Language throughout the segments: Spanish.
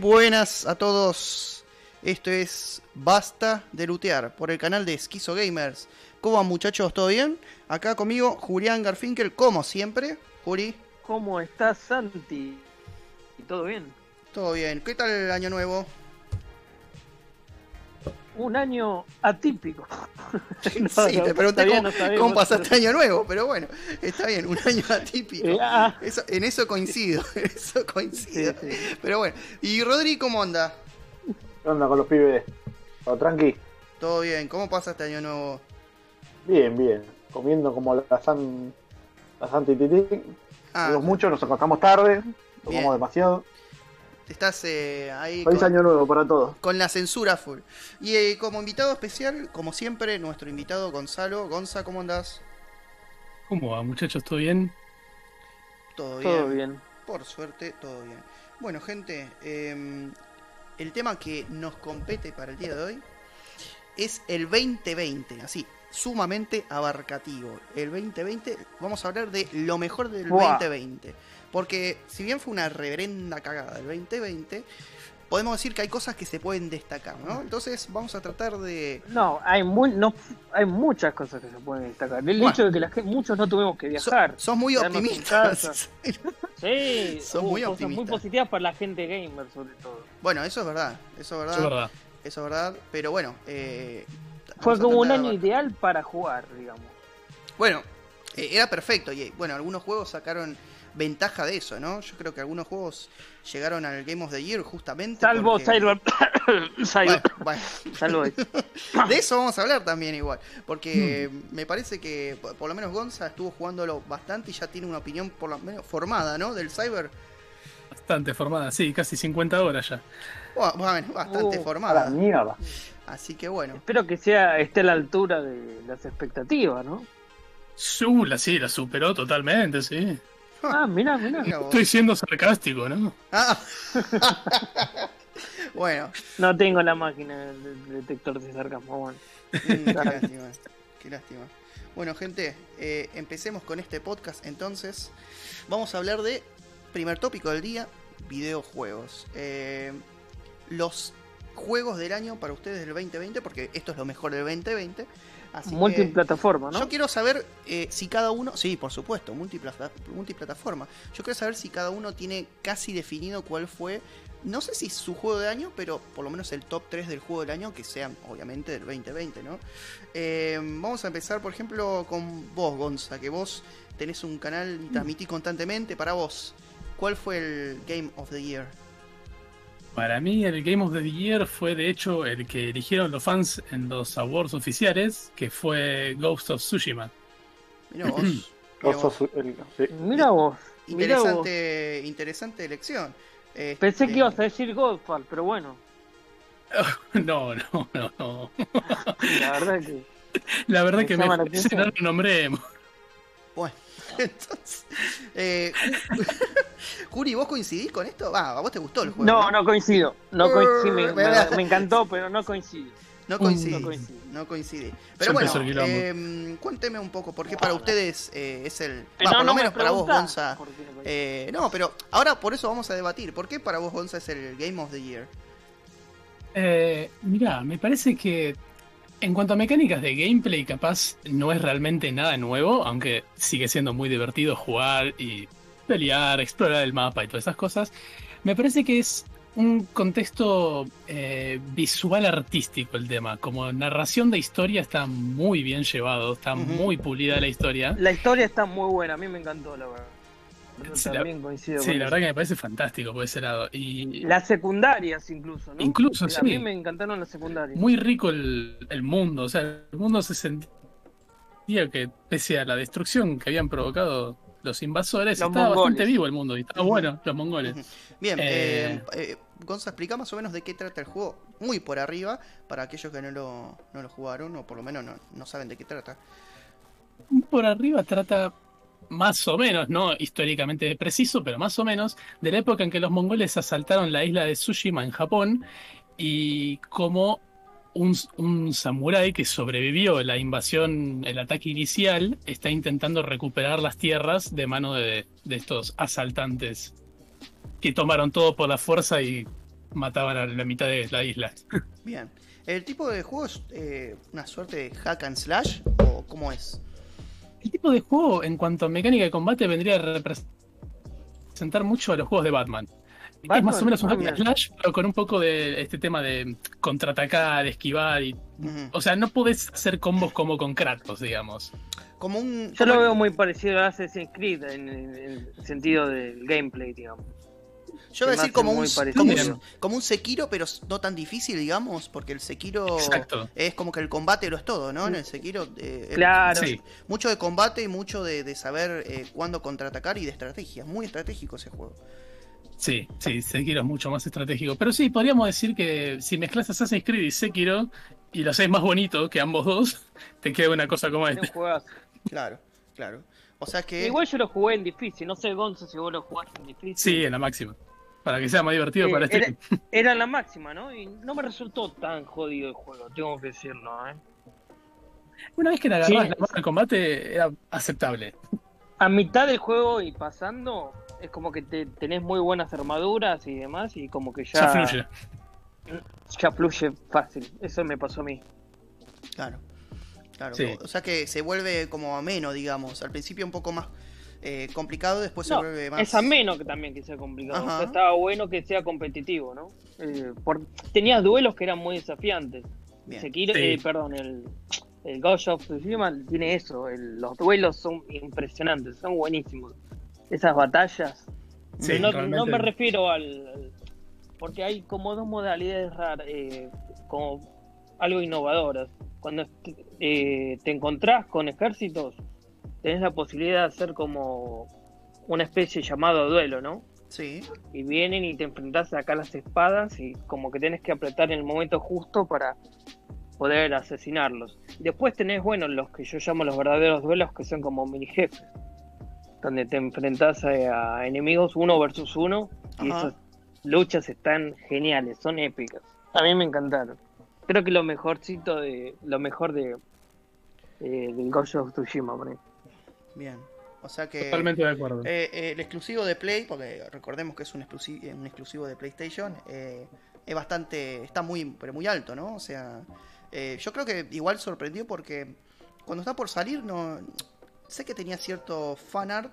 buenas a todos. Esto es Basta de Lutear por el canal de Esquizo Gamers. ¿Cómo van muchachos? ¿Todo bien? Acá conmigo Julián Garfinkel, como siempre. Juri. ¿Cómo estás, Santi? ¿Todo bien? Todo bien. ¿Qué tal el año nuevo? Un año atípico. sí, te pregunté cómo, cómo pasaste año nuevo, pero bueno, está bien, un año atípico. Eh, ah. Eso- en eso coincido, en eso coincido. Pero bueno, ¿y Rodri cómo anda? ¿Qué onda con los pibes? ¿Todo tranqui? Todo bien, ¿cómo pasaste año nuevo? Bien, bien. Comiendo como la san... La Santi Titi. Ah, Digo mucho, nos acostamos tarde. Tomamos demasiado. Estás eh, ahí Feliz con, año nuevo para todos. con la censura full. Y eh, como invitado especial, como siempre, nuestro invitado Gonzalo. Gonza, ¿cómo andás? ¿Cómo va, muchachos? ¿Todo bien? Todo bien. Todo bien. Por suerte, todo bien. Bueno, gente, eh, el tema que nos compete para el día de hoy es el 2020, así, sumamente abarcativo. El 2020, vamos a hablar de lo mejor del Buah. 2020. Porque si bien fue una reverenda cagada el 2020, podemos decir que hay cosas que se pueden destacar, ¿no? Entonces vamos a tratar de... No, hay muy, no, hay muchas cosas que se pueden destacar. El Bueno. hecho de que la gente, muchos no tuvimos que viajar. sos muy optimistas. Sí, Son hubo muy cosas optimistas. muy positivas para la gente gamer, sobre todo. bueno, eso es verdad, eso es verdad. Eso es verdad. Eso es verdad, pero bueno... eh, Fue como un año ideal para jugar, digamos. Bueno, eh, era perfecto y eh, bueno, algunos juegos sacaron ventaja de eso, ¿no? Yo creo que algunos juegos llegaron al Game of the Year justamente. Salvo porque- Cyber... Cyber... Bueno, bueno. Salvo eso. De eso vamos a hablar también igual, porque Hmm. me parece que por lo menos Gonza estuvo jugándolo bastante y ya tiene una opinión por lo menos formada, ¿no? Del Cyber. Bastante formada, sí, casi 50 horas ya. Bueno, bastante Uh, A la formada. mierda. Así que bueno. Espero que sea esté a la altura de las expectativas, ¿no? Su, la sí, la superó totalmente, sí. Ah, mira, mira. Estoy siendo sarcástico, ¿no? Ah. bueno, No tengo la máquina del del detector de sarcasmo. Bueno. Mm, qué lástima, qué lástima. Bueno, gente, eh, empecemos con este podcast entonces. Vamos a hablar de primer tópico del día, videojuegos. Eh, los juegos del año para ustedes del 2020, porque esto es lo mejor del 2020. Así que Multiplataforma, ¿no? yo quiero saber eh, si cada uno, sí, por supuesto, multiplata- multiplataforma. Yo quiero saber si cada uno tiene casi definido cuál fue, no sé si su juego de año, pero por lo menos el top 3 del juego del año, que sean obviamente del 2020, ¿no? Eh, vamos a empezar, por ejemplo, con vos, Gonza, que vos tenés un canal y transmitís constantemente. Para vos, ¿cuál fue el Game of the Year? Para mí, el Game of the Year fue de hecho el que eligieron los fans en los awards oficiales, que fue Ghost of Tsushima. Mirá vos. Mirá vos. Mira vos. Mira vos. Interesante, interesante elección. Pensé Este, que ibas a decir Godfall, pero bueno. No, no, no, no. La verdad que. La verdad Me que me atención. no lo nombremos. Bueno, entonces. Eh, Juri, ¿vos coincidís con esto? Va, a vos te gustó el juego. No, no coincido. No coincido. Me, Eh, me- me encantó, pero no coincido. No coincidí. No coincidí. No coincidí. Pero bueno, eh, cuénteme un poco, ¿por qué para ustedes eh, es el. Pero va, por no lo me menos para vos, Gonza. no eh, no, pero ahora por eso vamos a debatir. ¿Por qué para vos, Gonza, es el Game of the Year? Eh, mirá, me parece que en cuanto a mecánicas de gameplay, capaz no es realmente nada nuevo, aunque sigue siendo muy divertido jugar y pelear, explorar el mapa y todas esas cosas. Me parece que es un contexto eh, visual artístico el tema. Como narración de historia está muy bien llevado, está muy pulida la historia. La historia está muy buena. A mí me encantó, la verdad. Yo Sí, la- también coincido Sí, con la eso. verdad que me parece fantástico por ese lado. Y Las secundarias, incluso, ¿no? Incluso, A sí. mí me encantaron las secundarias. muy rico el, el mundo. O sea, el mundo se sentía que, pese a la destrucción que habían provocado los invasores, Los estaba mongoles. bastante vivo el mundo y estaba bueno, los mongoles. Bien, eh, Eh. eh, Gonza, explica más o menos de qué trata el juego, muy por arriba, para aquellos que no lo, no lo jugaron o por lo menos no, no saben de qué trata. Por arriba trata más o menos, no históricamente preciso, pero más o menos, de la época en que los mongoles asaltaron la isla de Tsushima en Japón y cómo un, un samurái que sobrevivió la invasión, el ataque inicial, está intentando recuperar las tierras de mano de, de estos asaltantes que tomaron todo por la fuerza y mataban a la mitad de la isla. Bien. ¿El tipo de juego es eh, una suerte de hack and slash o cómo es? El tipo de juego, en cuanto a mecánica de combate, vendría a representar mucho a los juegos de Batman. es más o menos un hack slash, pero con un poco de este tema de contraatacar, esquivar y. O sea, no podés hacer combos como con Kratos, digamos. Como un. Yo lo veo muy parecido a Assassin's Creed en, en- en el sentido del gameplay, digamos. Yo voy a decir como un, como, un, como un Sekiro, pero no tan difícil, digamos, porque el Sekiro Exacto. es como que el combate lo es todo, ¿no? En el Sekiro. eh, Claro. Sí. Mucho de combate y mucho de, de saber eh, cuándo contraatacar y de estrategia. Muy estratégico ese juego. Sí, sí, Sekiro es mucho más estratégico. Pero sí, podríamos decir que si mezclas Assassin's Creed y Sekiro y lo haces más bonito que ambos dos, te queda una cosa como esta. Claro, claro. O sea que. Igual yo lo jugué en difícil, no sé, Gonzo, si vos lo jugaste en difícil. Sí, en la máxima. Para que sea más divertido Eh, para era, este. era la máxima, ¿no? Y no me resultó tan jodido el juego, tengo que decirlo, ¿eh? Una vez que le agarrabas Sí. la mano al combate, era aceptable. A mitad del juego y pasando, es como que te, tenés muy buenas armaduras y demás, y como que ya, Ya fluye. ya fluye fácil. Eso me pasó a mí. Claro. Claro. Sí. O sea que se vuelve como ameno, digamos. Al principio un poco más eh, complicado, después se No, vuelve más. Es ameno que también que sea complicado. Ajá. O sea, estaba bueno que sea competitivo, ¿no? Eh, por- tenías duelos que eran muy desafiantes. Bien. Sekiro- Sí. eh, perdón, el, el Ghost of Tsushima tiene eso. el- los duelos son impresionantes, son buenísimos. Esas batallas. Sí, no, realmente. no me refiero al, al- Porque hay como dos modalidades raras, eh, como algo innovadoras. Cuando eh, te encontrás con ejércitos, tenés la posibilidad de hacer como una especie llamado duelo, ¿no? Sí. Y vienen y te enfrentás acá a las espadas y como que tenés que apretar en el momento justo para poder asesinarlos. Y después tenés, bueno, los que yo llamo los verdaderos duelos, que son como mini jefes, donde te enfrentás a, a enemigos uno versus uno y esas luchas están geniales, son épicas. A mí me encantaron. Creo que lo mejorcito de lo mejor de eh, del Ghost of Tsushima, por ahí. Bien. O sea que. Totalmente de acuerdo. Eh, eh, el exclusivo de Play, porque recordemos que es un exclusivo, un exclusivo de PlayStation, eh, es bastante, está muy, pero muy alto, ¿no? O sea, yo creo que igual sorprendió porque cuando está por salir, no, sé que tenía cierto fanart,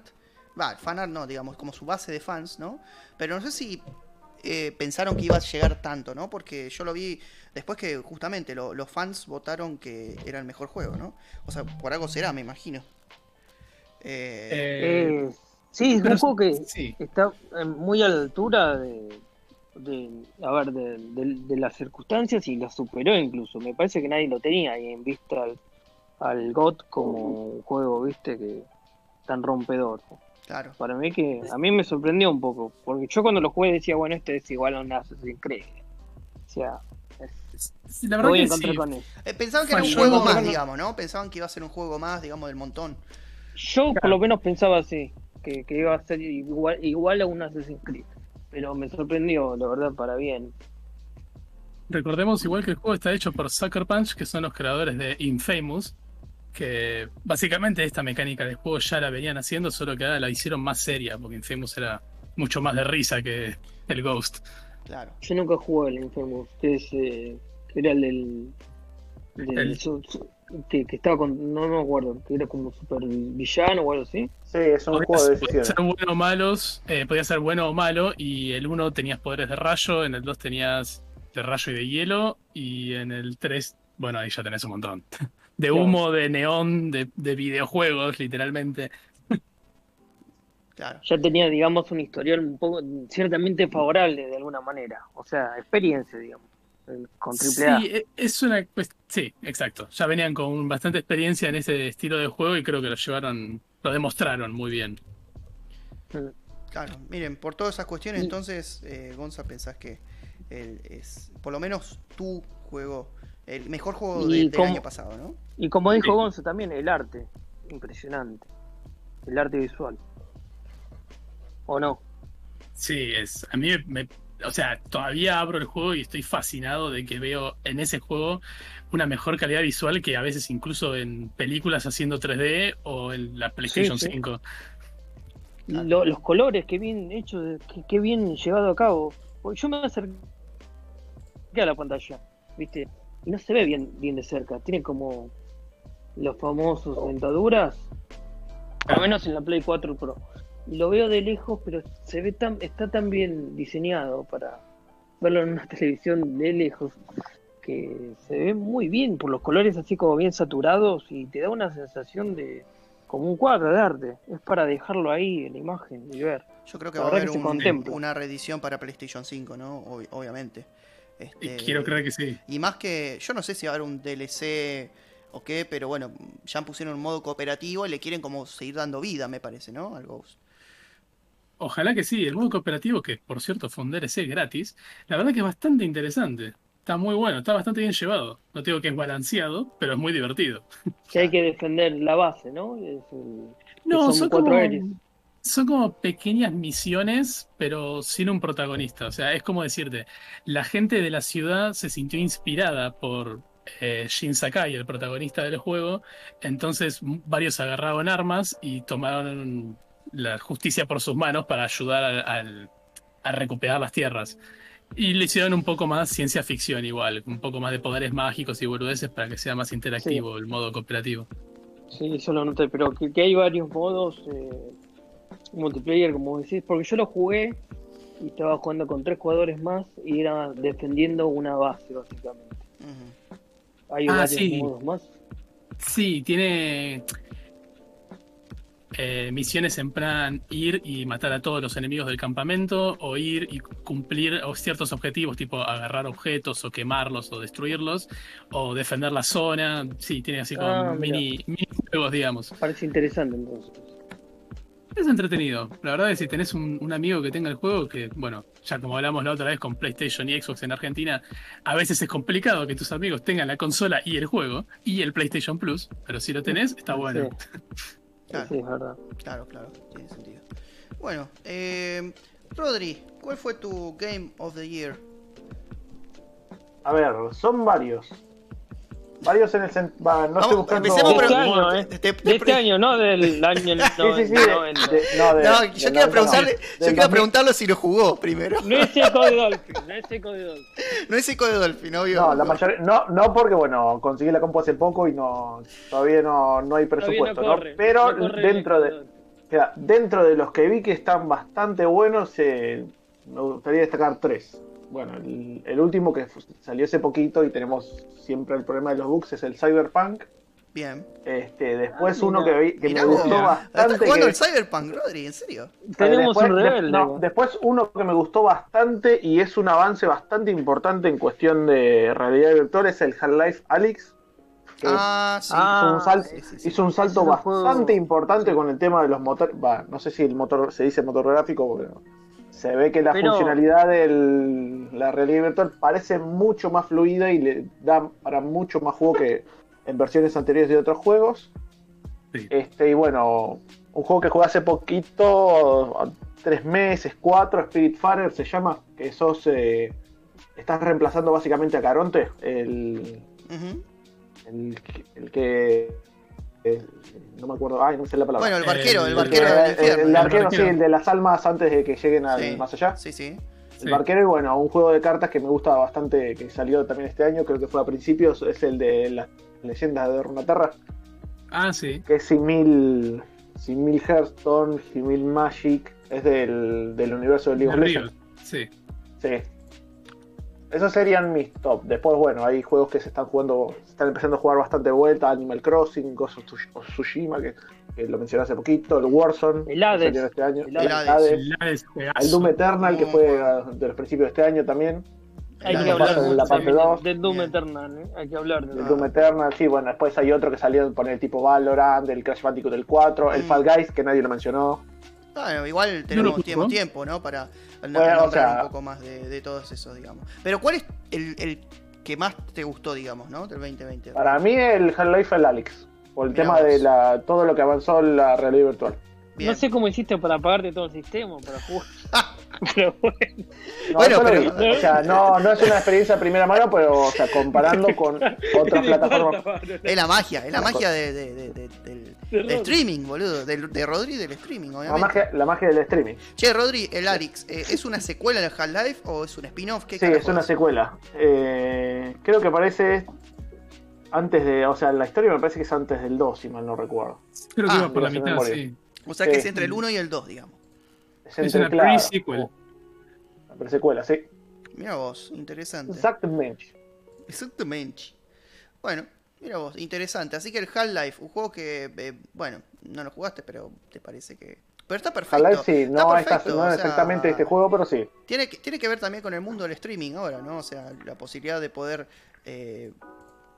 va, fanart no, digamos, como su base de fans, ¿no? Pero no sé si eh, pensaron que iba a llegar tanto, ¿no? Porque yo lo vi después que justamente lo- los fans votaron que era el mejor juego, ¿no? O sea, por algo será, me imagino. Eh, Eh, sí, es un juego que sí. está muy a la altura de, de a ver, de, de- de las circunstancias y la superó incluso. Me parece que nadie lo tenía ahí en vista al, al GOT como un juego, viste, que tan rompedor. claro. Para mí que a mí me sorprendió un poco, porque yo cuando lo jugué decía, bueno, este es igual a un Assassin's Creed. O sea, Sí, La verdad que sí. Eh, pensaban que era un juego más, digamos, ¿no? Pensaban que iba a ser un juego más, digamos, del montón. Yo por lo menos pensaba así, que, que iba a ser igual, igual a un Assassin's Creed. Pero me sorprendió, la verdad, para bien. Recordemos igual que el juego está hecho por Sucker Punch, que son los creadores de Infamous, que básicamente esta mecánica de juego ya la venían haciendo, solo que ahora la hicieron más seria, porque Infamous era mucho más de risa que el Ghost. Claro. Yo nunca jugué al Infamous, que es, eh, que era el del... del- El- su- su- que, que estaba con... No me acuerdo, que era como super villano o algo así. Sí, es un Podía juego de ser- decisiones. ser bueno o malos, eh, podía ser bueno o malo, y el 1 tenías poderes de rayo, en el 2 tenías de rayo y de hielo, y en el 3, bueno, ahí ya tenés un montón. De humo, de neón, de, de videojuegos, literalmente. Claro. Ya tenía, digamos, un historial un poco ciertamente favorable de alguna manera. O sea, experiencia, digamos, con triple A. Sí, e- es una cuest- sí, exacto. Ya venían con bastante experiencia en ese estilo de juego y creo que lo llevaron, lo demostraron muy bien. Claro. Miren, por todas esas cuestiones, entonces, eh, Gonza, pensás que el- es, por lo menos tu juego, el mejor juego de- del como- año pasado, ¿no? Y como dijo Sí. Gonzo también, el arte. Impresionante. El arte visual. ¿O no? Sí, es a mí me, o sea, todavía abro el juego y estoy fascinado de que veo en ese juego una mejor calidad visual que a veces incluso en películas haciendo 3D o en la PlayStation sí. 5. Lo- los colores, qué bien hecho, qué, qué bien llevado a cabo. Porque Yo me acerqué queda la pantalla, ¿viste? Y no se ve bien, bien de cerca. Tiene como los famosos dentaduras, al menos en la Play 4 Pro. Y lo veo de lejos, pero se ve tan, está tan bien diseñado para verlo en una televisión de lejos que se ve muy bien por los colores así como bien saturados y te da una sensación de como un cuadro de arte. Es para dejarlo ahí en la imagen y ver. Yo creo que La va a haber un- una reedición para PlayStation 5, ¿no? Ob- obviamente. Este, Quiero creer que sí. Y más que, yo no sé si va a haber un DLC o qué, pero bueno, ya pusieron un modo cooperativo y le quieren como seguir dando vida, me parece, ¿no? Al Ghost. Ojalá que sí. El modo cooperativo, que por cierto fue un DLC gratis, la verdad que es bastante interesante. Está muy bueno, está bastante bien llevado. No digo que es balanceado, pero es muy divertido. Que hay que defender la base, ¿no? Es el- No, son son cuatro como, son como pequeñas misiones, pero sin un protagonista. O sea, es como decirte, la gente de la ciudad se sintió inspirada por eh, Shin Sakai, el protagonista del juego. Entonces, varios agarraron armas y tomaron la justicia por sus manos para ayudar al- al- a recuperar las tierras. Y le hicieron un poco más ciencia ficción igual, un poco más de poderes mágicos y boludeces para que sea más interactivo el modo cooperativo. Sí, eso lo noté, pero que, que hay varios modos eh, multiplayer, como decís, porque yo lo jugué y estaba jugando con tres jugadores más y era defendiendo una base, básicamente. Hay Ah, varios sí. modos más. Sí, tiene eh, misiones en plan ir y matar a todos los enemigos del campamento o ir y cumplir ciertos objetivos, tipo agarrar objetos o quemarlos o destruirlos o defender la zona. Sí, tiene así como Ah, mini, mini juegos, digamos. Parece interesante entonces. Es entretenido. La verdad es que si tenés un, un amigo que tenga el juego, que bueno, ya como hablamos la otra vez con PlayStation y Xbox en Argentina, a veces es complicado que tus amigos tengan la consola y el juego y el PlayStation Plus, pero si lo tenés, está bueno. Sí, Claro, sí, es verdad. claro, claro, tiene sentido. Bueno, eh, Rodri, ¿cuál fue tu Game of the Year? A ver, son varios. Varios en el. No estoy Vamos, buscando. empecemos por Este año, ¿eh? De este año, no del año Sí, sí, sí. 90. de- de- no, No, yo no, preguntarle, yo 2000. preguntarle si lo jugó primero. No es eco de Dolphin, no es eco de Dolphin. No es Eco de Dolphin, obvio. No, la mayoría, no, no porque bueno, conseguí la compu hace poco y no todavía no, no hay presupuesto, no ¿no? corre, Pero no dentro de sea, dentro de los que vi que están bastante buenos, eh, me gustaría destacar tres. Bueno, el, el último que salió hace poquito y tenemos siempre el problema de los bugs es el Cyberpunk. Bien. Este, después Ah, uno mira. que, vi, que Mirá me vos, gustó ¿estás bastante. jugando que- el Cyberpunk, Rodri? ¿En serio? Tenemos después, un de- rebelde. no, después uno que me gustó bastante y es un avance bastante importante en cuestión de realidad virtual es el Half-Life Alyx. que Ah, sí. Ah, hizo un salto, sí, sí, sí. hizo un salto bastante importante con el tema de los motores. Va, no sé si el motor se dice motor gráfico, pero se ve que la Pero- funcionalidad de la realidad virtual parece mucho más fluida y le da para mucho más juego que en versiones anteriores de otros juegos. Sí. Este, y bueno, un juego que jugué hace poquito, tres meses, cuatro, Spiritfarer se llama, que sos, eh, estás reemplazando básicamente a Caronte, el, el, que- el que... el- no me acuerdo, ay, no sé la palabra. Bueno, el barquero, el, El- barquero del el, infierno. el arquero, barquero. sí, el de las almas antes de que lleguen al Sí. más allá. Sí, sí. Sí. El barquero, y bueno, un juego de cartas que me gusta bastante, que salió también este año, creo que fue a principios, es el de las leyendas de Runaterra, Ah, sí. que es Simil, Simil Hearthstone, Simil Magic, es del, del universo de League of Legends. Sí. Sí. Esos serían mis top. Después, bueno, hay juegos que se están jugando, se están empezando a jugar bastante de vuelta, Animal Crossing, Ghost of Tsush- of Tsushima, que, que lo mencioné hace poquito, el Warzone, El Hades. que salió este año, El el Hades. Hades, El Hades, juegazo. el Doom Eternal, que fue uh, de los principios de este año también. Hay que de hablar de la parte dos. del Doom. Eternal, ¿eh? Hay que hablar de El Ah. Doom Eternal, sí, bueno, después hay otro que salió por el tipo Valorant, el Crash Bandicoot del 4, el Mm. Fall Guys, que nadie lo mencionó. Bueno, igual tenemos tiempo, tiempo, ¿no? Para Bueno, nombrar o sea- un poco más de, de todos esos, digamos. Pero ¿cuál es el, el que más te gustó, digamos, ¿no? Del 2020. Para mí el Half-Life el Alex, por el Mirá tema vos. de la, todo lo que avanzó en la realidad virtual. Bien. No sé cómo hiciste para apagarte todo el sistema, para jugar. Pero bueno. No, Bueno, pero- vi. O sea, no, no es una experiencia de primera mano, pero o sea, comparando con otras plataformas. Es la magia, es la magia de, de- de- de- del, streaming, boludo. De, de Rodri del streaming, La magia, la magia del streaming. Che, Rodri, el Arix, eh, ¿es una secuela de Half-Life o es un spin-off? ¿Qué Sí, carajo es una secuela. Eh, creo que parece antes de. O sea, la historia me parece que es antes del 2, si mal no recuerdo. Creo que Ah, iba por la mitad, sí. O sea que Sí. es entre el 1 y el 2, digamos. Es, Es entre, una pre-sequel. La pre-secuela, sí. Mira vos, interesante. Exactamente. Exactamente. Bueno, mira vos, interesante. Así que el Half-Life, un juego que, eh, bueno, no lo jugaste, pero te parece que... Pero está perfecto. Half-Life sí, no, está- perfecto, no o es sea, exactamente este juego, pero sí. Tiene que, tiene que ver también con el mundo del streaming ahora, ¿no? O sea, la posibilidad de poder... eh,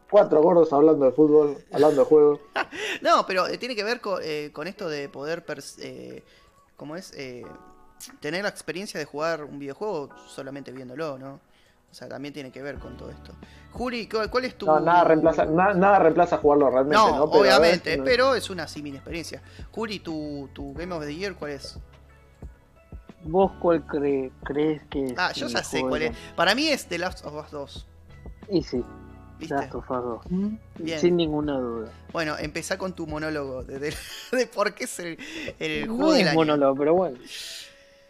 Cuatro gordos hablando de fútbol, hablando de juegos. No, pero eh, tiene que ver con, eh, con esto de poder... eh, ¿Cómo es? Eh, tener la experiencia de jugar un videojuego solamente viéndolo, ¿no? O sea, también tiene que ver con todo esto. Juri, ¿cuál, es tu...? No, nada reemplaza, na- nada reemplaza jugarlo realmente, No, ¿no? Pero, obviamente, pero es una símil experiencia. Juri, tu, tu Game of the Year, ¿cuál es? ¿Vos cuál cre- crees que es? Ah, yo ya sé cuál es. Para mí es The Last of Us 2. Y sí, ¿Viste? Last of Us 2. Bien. Sin ninguna duda. Bueno, empezá con tu monólogo de, de- de por qué es el, el no juego del es año. monólogo, pero bueno.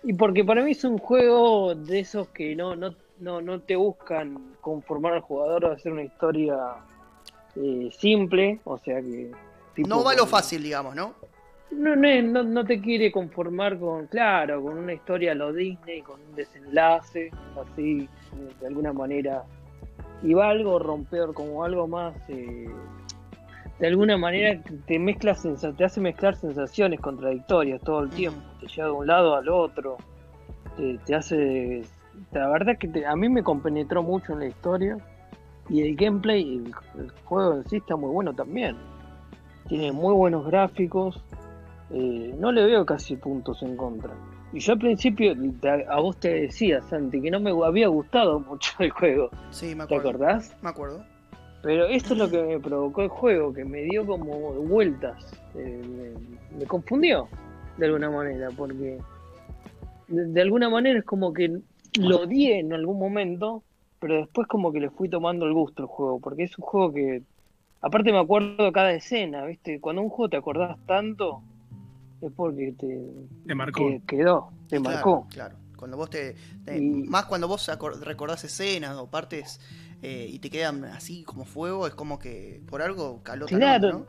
Y porque para mí es un juego de esos que no, no, no, no te buscan conformar al jugador o hacer una historia eh, simple, o sea que... No va lo fácil, digamos, ¿no? No, no, no, no te quiere conformar con, claro, con una historia a lo Disney, con un desenlace, así, de alguna manera. Y va algo romper, como algo más, eh, de alguna manera te mezcla sensa- te hace mezclar sensaciones contradictorias todo el tiempo. Te lleva de un lado al otro, te, te hace... La verdad que te- a mí me compenetró mucho en la historia. Y el gameplay, el, el juego en sí está muy bueno también. Tiene muy buenos gráficos. eh, no le veo casi puntos en contra. Y yo al principio, te- a vos te decía, Santi, que no me había gustado mucho el juego. Sí, me ¿Te acuerdo. acordás? Me acuerdo. Pero esto es lo que me provocó el juego, que me dio como vueltas. eh, me, me confundió, de alguna manera, porque de, de alguna manera es como que lo odié en algún momento, pero después como que le fui tomando el gusto al juego, porque es un juego que, aparte me acuerdo cada escena, ¿viste? Cuando un juego te acordás tanto, es porque te Te marcó. que- quedó, te Claro, marcó. Claro. Cuando vos te. te- Y- Más cuando vos recordás escenas o partes eh, y te quedan así como fuego, es como que por algo caló Claro.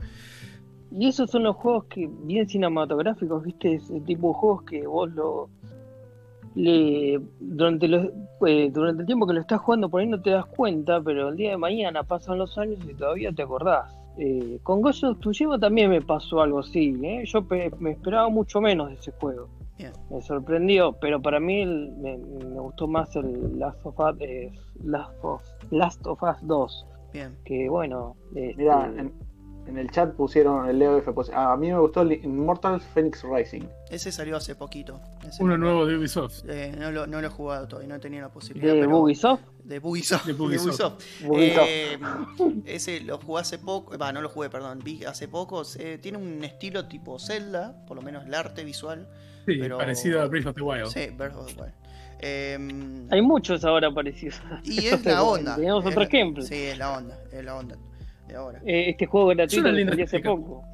Y esos son los juegos que, bien cinematográficos, ¿viste? Ese tipo de juegos que vos lo. Le, durante, los, eh, durante el tiempo que lo estás jugando, por ahí no te das cuenta, pero el día de mañana pasan los años y todavía te acordás. Eh, con Ghost of Tsushima también me pasó algo así, ¿eh? Yo pe- me esperaba mucho menos de ese juego. Me sorprendió, pero para mí el- me, me gustó más el Last of Us, eh, Last of, Last of Us 2, Bien. que bueno. este, en, en el chat pusieron el Leo F. pus- A mí me gustó el Immortal Phoenix Rising. Ese salió hace poquito. Ese Uno no- nuevo de Ubisoft. eh, no, lo, no lo he jugado todavía, no he tenido la posibilidad. de pero- Ubisoft. De Bugisoft. De de Bugisoft. Eh, ese lo jugué hace poco. Va, no lo jugué, perdón. Vi hace poco. eh, tiene un estilo tipo Zelda, por lo menos el arte visual. Sí, Pero- parecido a Breath of the Wild. Sí, Breath of the Wild. Eh, Hay muchos ahora parecidos. y es la onda. Tenemos otro ejemplo. Sí, es la onda. Es la onda de ahora. Eh, este juego gratuito linda salió hace poco.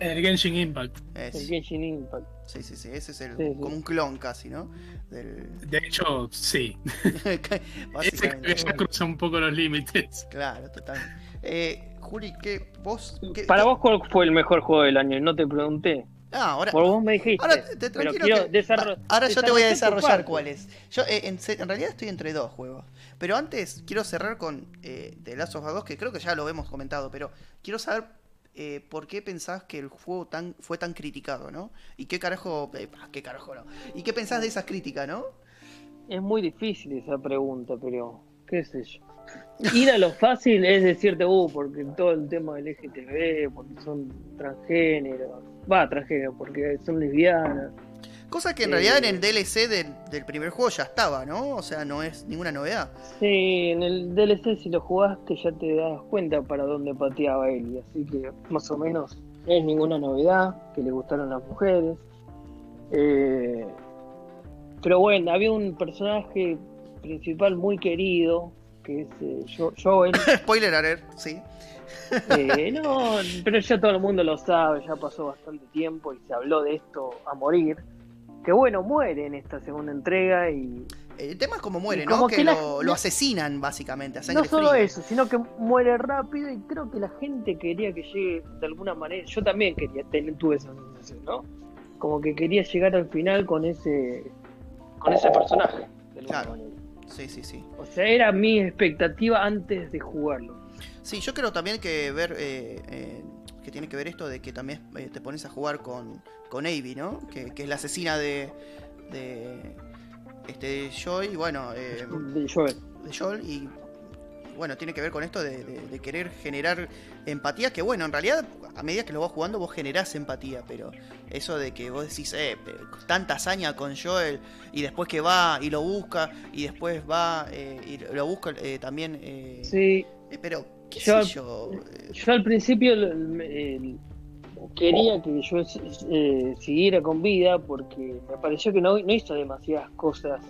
El Genshin Impact. Es- El Genshin Impact. sí, sí, sí. Ese es el, Sí, sí. como un clon casi, ¿no? Del, De hecho, sí. Ese ya cruza un poco los límites. Claro, totalmente. Eh, Juli, ¿qué, vos, qué- Para qué- vos, ¿cuál fue el mejor juego del año? No te pregunté. Ah, ahora, Por vos me dijiste. Ahora, te, tranquilo. que- ahora yo te voy a desarrollar cuál es. Yo, eh, en realidad estoy entre dos juegos. Pero antes quiero cerrar con eh, The Last of Us 2, que creo que ya lo hemos comentado. Pero quiero saber eh, por qué pensás que el juego tan fue tan criticado, ¿no? Y qué carajo. eh, qué carajo no. ¿Y qué pensás de esas críticas, no? Es muy difícil esa pregunta, pero qué sé yo. Ir a lo fácil es decirte, uh, porque todo el tema del LGTB, porque son transgéneros. Va, transgénero, porque son lesbianas. Cosa que en Eh. realidad en el DLC del, del primer juego ya estaba, ¿no? O sea, no es ninguna novedad. Sí, en el DLC si lo jugaste ya te das cuenta para dónde pateaba Ellie, así que más o menos no es ninguna novedad que le gustaron las mujeres. Eh, pero bueno, había un personaje principal muy querido, que es eh, Jo- Joel. Spoiler alert, sí. Eh, no, pero ya todo el mundo lo sabe, ya pasó bastante tiempo y se habló de esto a morir. Que bueno, muere en esta segunda entrega y El tema es como muere, ¿no? que que la- lo, asesinan básicamente, a no solo fría. eso, sino que muere rápido y creo que la gente quería que llegue de alguna manera. Yo también quería tener, tuve esa sensación, ¿no? Como que quería llegar al final con ese con ese personaje. de Claro. manera. Sí, sí, sí. O sea, era mi expectativa antes de jugarlo. Sí, yo creo también que ver eh, eh, que tiene que ver esto de que también eh, te pones a jugar con, con Avi, ¿no? Que, que es la asesina de, de este Joy, y bueno, eh, De Joel. de Joel y bueno, tiene que ver con esto de, de- de querer generar empatía, que bueno, en realidad a medida que lo vas jugando vos generás empatía, pero eso de que vos decís, eh, tanta hazaña con Joel y después que va y lo busca y después va eh, y lo busca eh, también... Sí, pero, ¿qué Yo- sé yo? Yo al principio el- el- quería que yo eh, siguiera con vida porque me pareció que no, no hizo demasiadas cosas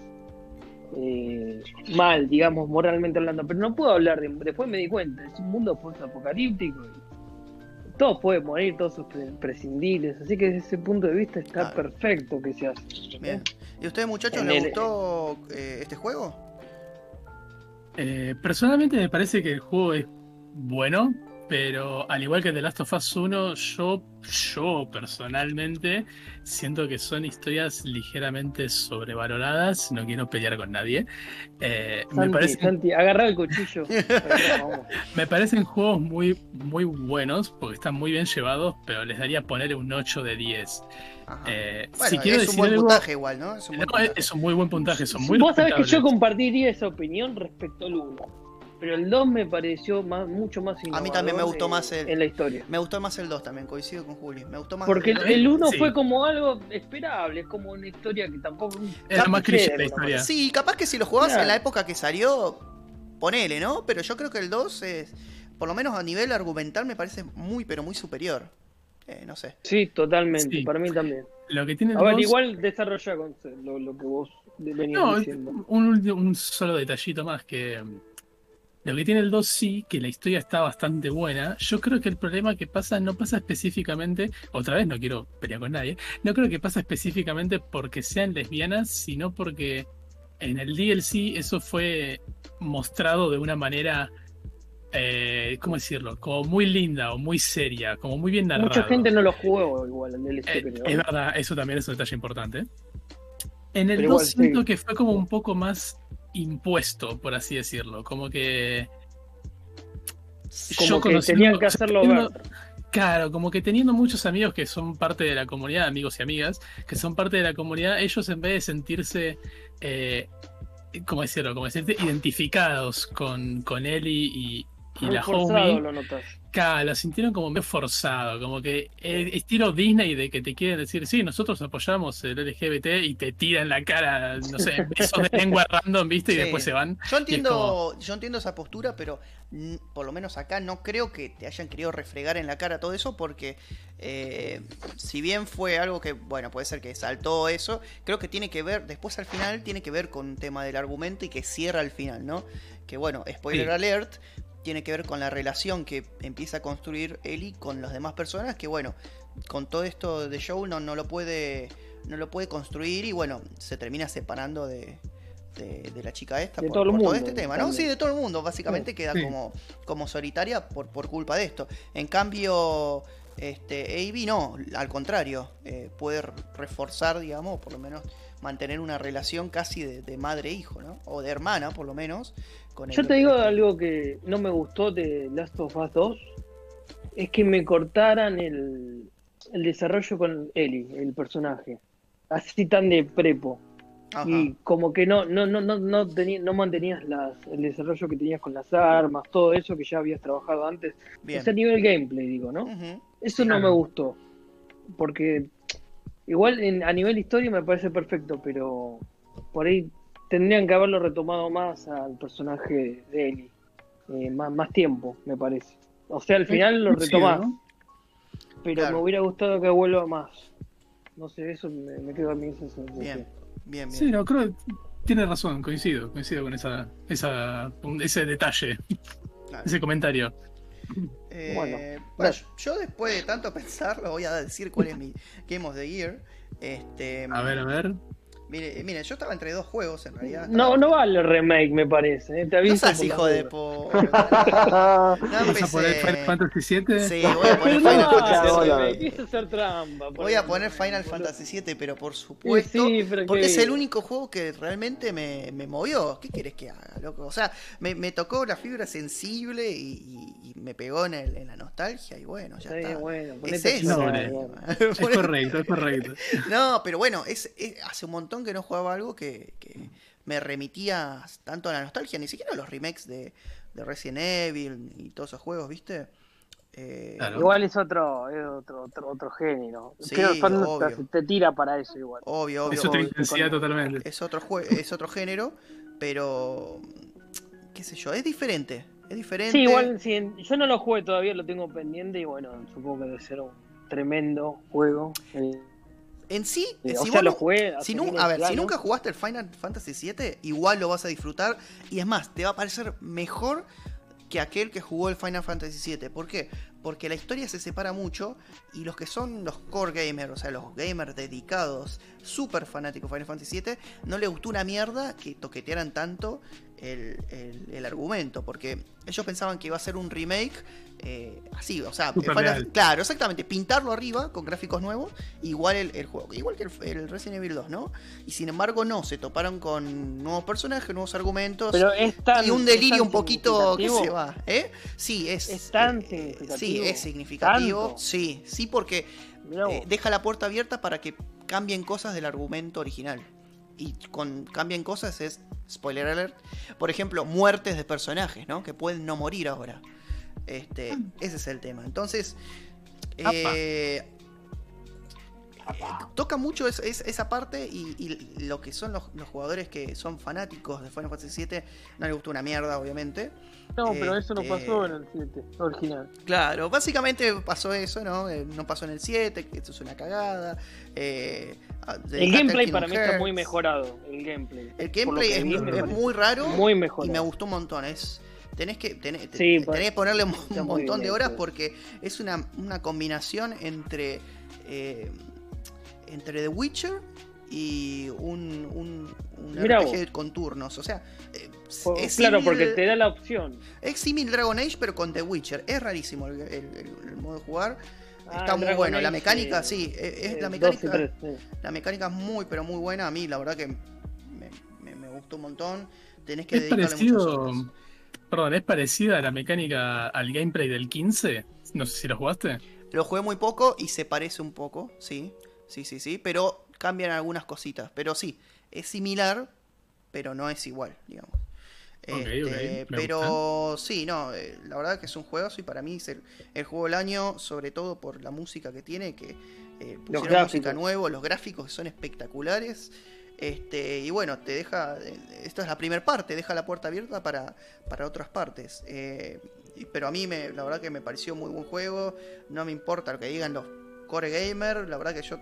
eh, mal, digamos, moralmente hablando. Pero no puedo hablar de. Después me di cuenta, es un mundo post-apocalíptico. y Todos pueden morir, todos son pre- prescindibles. Así que desde ese punto de vista está Claro. perfecto que se hace. Bien. ¿Y a ustedes, muchachos, En les el- gustó eh, este juego? Eh, personalmente me parece que el juego es bueno, pero al igual que The Last of Us 1, yo, yo personalmente siento que son historias ligeramente sobrevaloradas. No quiero pelear con nadie. Eh, me, Santi, parecen, Santi, agarra el cuchillo. Me parecen juegos muy, muy buenos porque están muy bien llevados, pero les daría ponerle un 8 de 10. Ajá. Eh, bueno, si quiero es un decir buen algo- puntaje igual, ¿no? Es un buen No, es, puntaje. es un muy buen puntaje, son muy Vos sabés que yo compartiría esa opinión respecto al 1. Pero el 2 me pareció más, mucho más A mí también me innovador gustó en- más el- En la historia. Me gustó más el 2 también, coincido con Juli. Me gustó más Porque el, dos. el 1 Sí. fue como algo esperable, es como una historia que tampoco. Era más cliché la historia. Sí, capaz que si lo jugabas Claro. en la época que salió, ponele, ¿no? Pero yo creo que el 2 es, por lo menos a nivel argumental, me parece muy, pero muy superior. Eh, no sé. Sí, totalmente, Sí. para mí también. Lo que tiene el A ver, 2 igual desarrolla con lo, lo que vos venías No, diciendo. un, un solo detallito más que lo que tiene el 2 sí, que la historia está bastante buena. Yo creo que el problema que pasa no pasa específicamente, otra vez no quiero pelear con nadie, no creo que pasa específicamente porque sean lesbianas, sino porque en el DLC eso fue mostrado de una manera, eh, ¿cómo decirlo? Como muy linda o muy seria, como muy bien narrado. Mucha gente no lo jugó igual, el DLC, Eh, es verdad, eso también es un detalle importante. En el Pero 2 igual, siento sí. que fue como un poco más impuesto, por así decirlo. Como que. Como que conociendo- tenían que hacerlo teniendo- ver. Claro, como que teniendo muchos amigos que son parte de la comunidad, amigos y amigas, que son parte de la comunidad, ellos en vez de sentirse, eh, ¿cómo decirlo? Como decirte, identificados con, con Ellie y, y Muy la homie, lo notas. Claro, lo sintieron como medio forzado, como que eh, estilo Disney de que te quieren decir, sí, nosotros apoyamos el LGBT y te tiran la cara, no sé, besos de lengua random, ¿viste? Y después se van. Yo entiendo, como- yo entiendo esa postura, pero por lo menos acá no creo que te hayan querido refregar en la cara todo eso, porque eh, si bien fue algo que, bueno, puede ser que saltó eso, creo que tiene que ver, después al final, tiene que ver con un tema del argumento y que cierra al final, ¿no? Que bueno, spoiler Sí. alert, tiene que ver con la relación que empieza a construir Ellie con las demás personas, que bueno, con todo esto de Joe no, no lo puede no lo puede construir y bueno, se termina separando de, de, de la chica esta De por, todo este tema, ¿no? también. Sí, de todo el mundo, básicamente queda Sí. como, como solitaria por, por culpa de esto. En cambio, este, Avi no, al contrario, eh, puede reforzar, digamos, por lo menos mantener una relación casi de, de madre-hijo, ¿no? O de hermana, por lo menos. Con Yo el- te digo algo que no me gustó de Last of Us 2, es que me cortaran el, el desarrollo con Ellie, el personaje, así tan de prepo. Ajá. Y como que no, no, no, no, no, tení- no mantenías las, el desarrollo que tenías con las armas, todo eso que ya habías trabajado antes. Bien. O sea, a nivel gameplay, digo, ¿no? Eso no me gustó. Porque igual en- a nivel historia me parece perfecto, pero por ahí tendrían que haberlo retomado más al personaje de Ellie. Eh, más, más tiempo, me parece. O sea, al final lo retomás, ¿no? pero Claro. me hubiera gustado que vuelva más. No sé, eso me, me quedó a mí esa sensación. Bien, bien, bien. Sí, no, creo. tiene razón, coincido, coincido con esa, esa, ese detalle, Claro. ese comentario. Eh, Bueno, bueno, bueno. yo después de tanto pensarlo voy a decir cuál es mi Game of the Year. Este, A ver, a ver. Mire, mire, yo estaba entre dos juegos en realidad. No, no vale remake, me parece. eh, Te No aviso. seas hijo de po. No ¿Vas a poner Final. Fantasy VII? Sí, voy a poner Final Fantasy. VII. remake, eso es hacer trampa. Voy a por poner favor, Final boludo. Fantasy VII, pero por Sí, supuesto. sí, pero Porque que- es el único juego que realmente me, me movió. ¿Qué quieres que haga, loco? O sea, me, me tocó la fibra sensible y, y- y me pegó en, el- en la nostalgia. Y bueno, ya Sí, está. bueno, Es eso. No. Es correcto, es correcto. No, pero bueno, es, es- hace un montón que no jugaba algo que, que me remitía tanto a la nostalgia, ni siquiera a los remakes de, de Resident Evil y todos esos juegos, ¿viste? Eh, Claro. Igual es otro, es otro, otro, otro género. Sí, te tira para eso igual. Obvio, obvio, Es otra obvio. intensidad totalmente. Es otro jue- es otro género, pero qué sé yo, es diferente, es diferente. Sí, igual sí, yo no lo jugué todavía, lo tengo pendiente y bueno, supongo que debe ser un tremendo juego. Eh, En sí, eh, si sea, lo jugué. si nu- a ver, si nunca jugaste el Final Fantasy VII, igual lo vas a disfrutar. Y es más, te va a parecer mejor que aquel que jugó el Final Fantasy VII. ¿Por qué? Porque la historia se separa mucho y los que son los core gamers, o sea, los gamers dedicados, súper fanáticos de Final Fantasy VII, no les gustó una mierda que toquetearan tanto el, el- el argumento. Porque ellos pensaban que iba a ser un remake eh, así, o sea, Final- claro, exactamente, pintarlo arriba con gráficos nuevos, igual el, el juego, igual que el, el Resident Evil 2, ¿no? Y sin embargo no, se toparon con nuevos personajes, nuevos argumentos Pero es tan, y un delirio un poquito que se va, ¿eh? Sí, es Es tan eh, significativo. Sí, es significativo, Tanto. sí, sí porque eh, deja la puerta abierta para que cambien cosas del argumento original. Y con cambien cosas es, spoiler alert, por ejemplo, muertes de personajes, ¿no? Que pueden no morir ahora. Este, ese es el tema. Entonces, eh, toca mucho es- es- esa parte y, y lo que son los, los jugadores que son fanáticos de Final Fantasy VII no les gustó una mierda, obviamente. No, pero eso no este- pasó en el 7 original. Claro, básicamente pasó eso, ¿no? Eh, no pasó en el 7, que esto es una cagada. eh, ah, El gameplay Kingdom para mí está muy mejorado. El gameplay. El gameplay es, muy raro Muy y mejorado. me gustó un montón. Es, tenés que, tenés, Sí, tenés pues, que ponerle un, montón de horas hecho. porque es una, una combinación entre, eh, entre The Witcher y un, un, un RPG con turnos. O sea, eh, es claro, símil- porque te da la opción. Es similar Dragon Age, pero con The Witcher. Es rarísimo el, el- el modo de jugar. Ah, Está muy Dragon bueno. La mecánica, eh, sí. Es, es eh, la mecánica. La mecánica es muy, pero muy buena. A mí, la verdad que me, me- me gustó un montón. Tenés que Es dedicarle parecido. muchas horas. Perdón, ¿es parecida a la mecánica al gameplay del 15? No sé si lo jugaste. Lo jugué muy poco y se parece un poco, sí. Sí, sí, sí. Pero cambian algunas cositas. Pero sí, es similar, pero no es igual, digamos. Ok, Este, ok, me pero sí, no, eh, la verdad que es un juegazo y para mí es el, el juego del año, sobre todo por la música que tiene, que eh, pusieron música nuevo, los gráficos son espectaculares. Este, y bueno, te deja. Esta es la primera parte, deja la puerta abierta para, para otras partes. Eh, pero a mí, me, la verdad que me pareció muy buen juego. No me importa lo que digan los core gamer, la verdad que yo.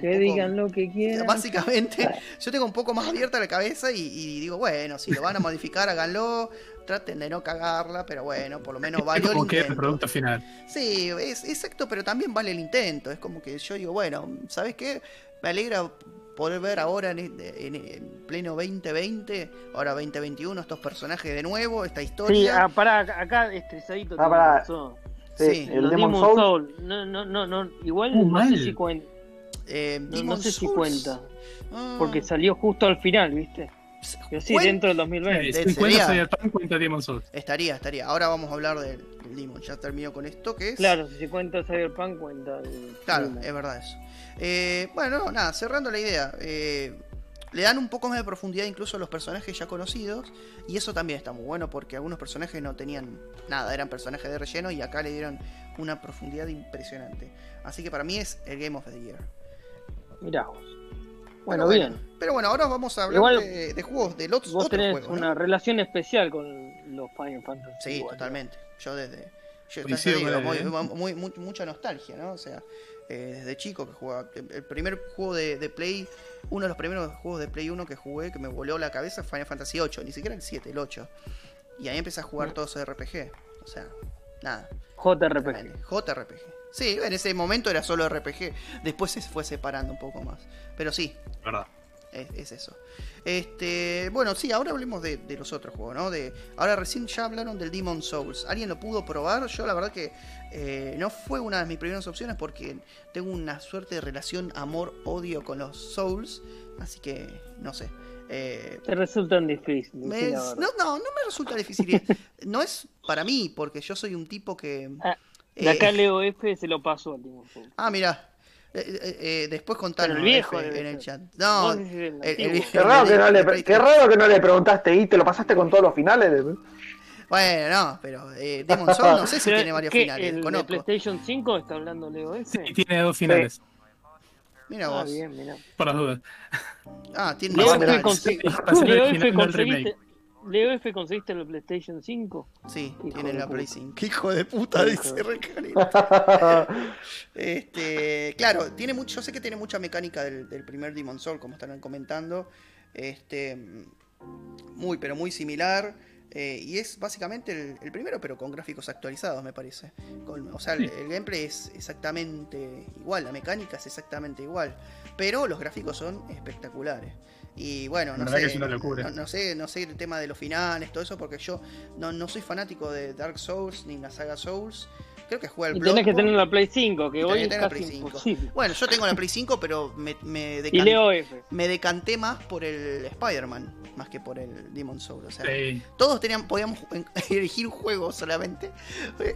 Que poco- digan lo que quieran. Básicamente, yo tengo un poco más abierta la cabeza y, y digo, bueno, si lo van a modificar, háganlo. Traten de no cagarla, pero bueno, por lo menos valió el como que el intento. producto final. Sí, es exacto, pero también vale el intento. Es como que yo digo, bueno, ¿sabes qué? Me alegra poder ver ahora en, en- en pleno 2020, ahora 2021, estos personajes de nuevo, esta Sí, historia. ah, pará, acá- estresadito. Ah, pará. Sí, Sí. el Demon Demon Soul. Soul. No, no, no, no. Igual Uh, no mal. sé si cuenta. Eh, No, no Demon sé si cuenta. ah, Porque salió justo al final, ¿viste? Pero sí, cuen- dentro del 2020. de- Si cuenta cuenta Demon Souls. Estaría, estaría. Ahora vamos a hablar del, del Demon. Ya termino con esto, que es... Claro, si se cuenta Cyberpunk, cuenta. el- Claro, el- es verdad eso. Eh, bueno, no, nada, cerrando la idea. eh, le dan un poco más de profundidad incluso a los personajes ya conocidos. Y eso también está muy bueno porque algunos personajes no tenían nada, eran personajes de relleno y acá le dieron una profundidad impresionante. Así que para mí es el Game of the Year. Mirá vos. Bueno, bien. Pero bueno, ahora vamos a hablar Igual de, de juegos, de los Vos otros tenés juegos. ¿no? una relación especial con los Final Fantasy. Sí, totalmente. Yo desde. Yo Coincido digo, muy, ¿eh? muy- muy- mucha nostalgia, ¿no? O sea, eh, desde chico que jugaba. El primer juego de, de Play uno de los primeros juegos de Play 1 que jugué, que me voló la cabeza, fue Final Fantasy 8, ni siquiera el 7, el 8. Y ahí empecé a jugar todos RPG. O sea, nada. JRPG. JRPG. Sí, en ese momento era solo RPG. Después se fue separando un poco más. Pero sí, ¿Verdad? Es, es eso. Este, bueno, sí, ahora hablemos de, de los otros juegos, ¿no? De, ahora recién ya hablaron del Demon Souls. ¿Alguien lo pudo probar? Yo la verdad que eh, no fue una de mis primeras opciones porque tengo una suerte de relación amor-odio con los Souls. Así que, no sé. Eh, Te resultan difíciles. me- no, no, no me resulta difícil. no es para mí, porque yo soy un tipo que... Ah, eh, De acá Leo F se lo pasó al Demon Souls. Ah, mira. Después contaron Pero el viejo F, en el chat. No, el el- viejo. Qué raro, que no le, de qué raro que no le preguntaste y te lo pasaste con todos los finales. Bueno, no, pero eh, Demon Souls no sé si tiene varios ¿qué? finales. ¿El de Conozco. PlayStation 5 está hablando Leo F? Y tiene dos finales, Mira Ah, vos. bien, mirá. por las dudas. Ah, tiene Leo dos finales. Leo F conseguiste... Leo F consiste en el PlayStation 5. Sí, Hijo tiene la. Play 5. Qué hijo de puta, Hijo dice. Este, claro, tiene mucho, yo sé que tiene mucha mecánica del, del primer Demon Soul, como están comentando. Este, muy, pero muy similar. eh, y es básicamente el, el primero, pero con gráficos actualizados, me parece. Con- o sea, el, el gameplay es exactamente igual, la mecánica es exactamente igual. Pero los gráficos son espectaculares. Y bueno, no sé, no, no sé, no sé el tema de los finales, todo eso, porque yo no, no soy fanático de Dark Souls ni la saga Souls. Creo que juega el Y tenés que tener la Play 5, que hoy es que tener la casi Play 5. imposible. Bueno, yo tengo la Play 5, pero me, me, Y decan- Leo F. me decanté más por el Spider-Man, más que por el Demon Soul. O sea, Sí. todos tenían, podíamos elegir un juego solamente.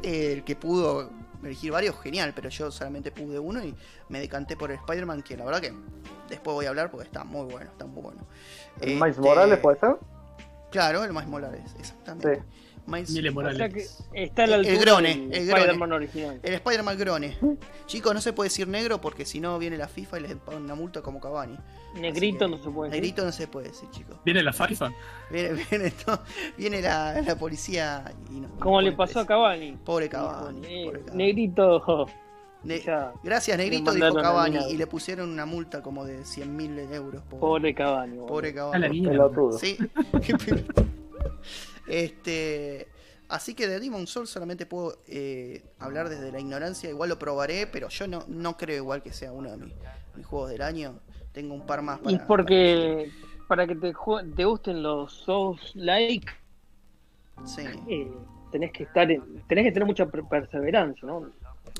Eh, El que pudo elegir varios, genial, pero yo solamente pude uno y me decanté por el Spider-Man, que la verdad que después voy a hablar porque está muy bueno, está muy bueno. ¿El Miles Este, Morales puede ser? Claro, el Miles Morales, exactamente. Sí. Miles- Miles O Morales. sea que está a la El- el altura Grone, el. Spider-Man original. El Spider-Man Grone. Chicos, no se puede decir negro porque si no viene la FIFA y les pagan una multa como Cavani. Negrito no se puede decir. Negrito no se puede decir, chicos. Viene la FIFA. Viene, viene, la, la policía y no. Como le pasó a Cavani. Pobre Cavani. Hijo, ne- pobre Cavani. Negrito. Ne- ya, Gracias, Negrito, dijo Cavani. Y le pusieron una multa como de 100 mil euros. Pobre, pobre Cavani. boludo. pobre A la Cavani. Sí. Este. Así que de Demon Soul solamente puedo eh, hablar desde la ignorancia. Igual lo probaré, pero yo no, no creo igual que sea uno de mis, mis juegos del año. Tengo un par más para. Y porque para que te, te gusten los Souls like sí. eh, tenés que estar en- tenés que tener mucha per- perseverancia, ¿no?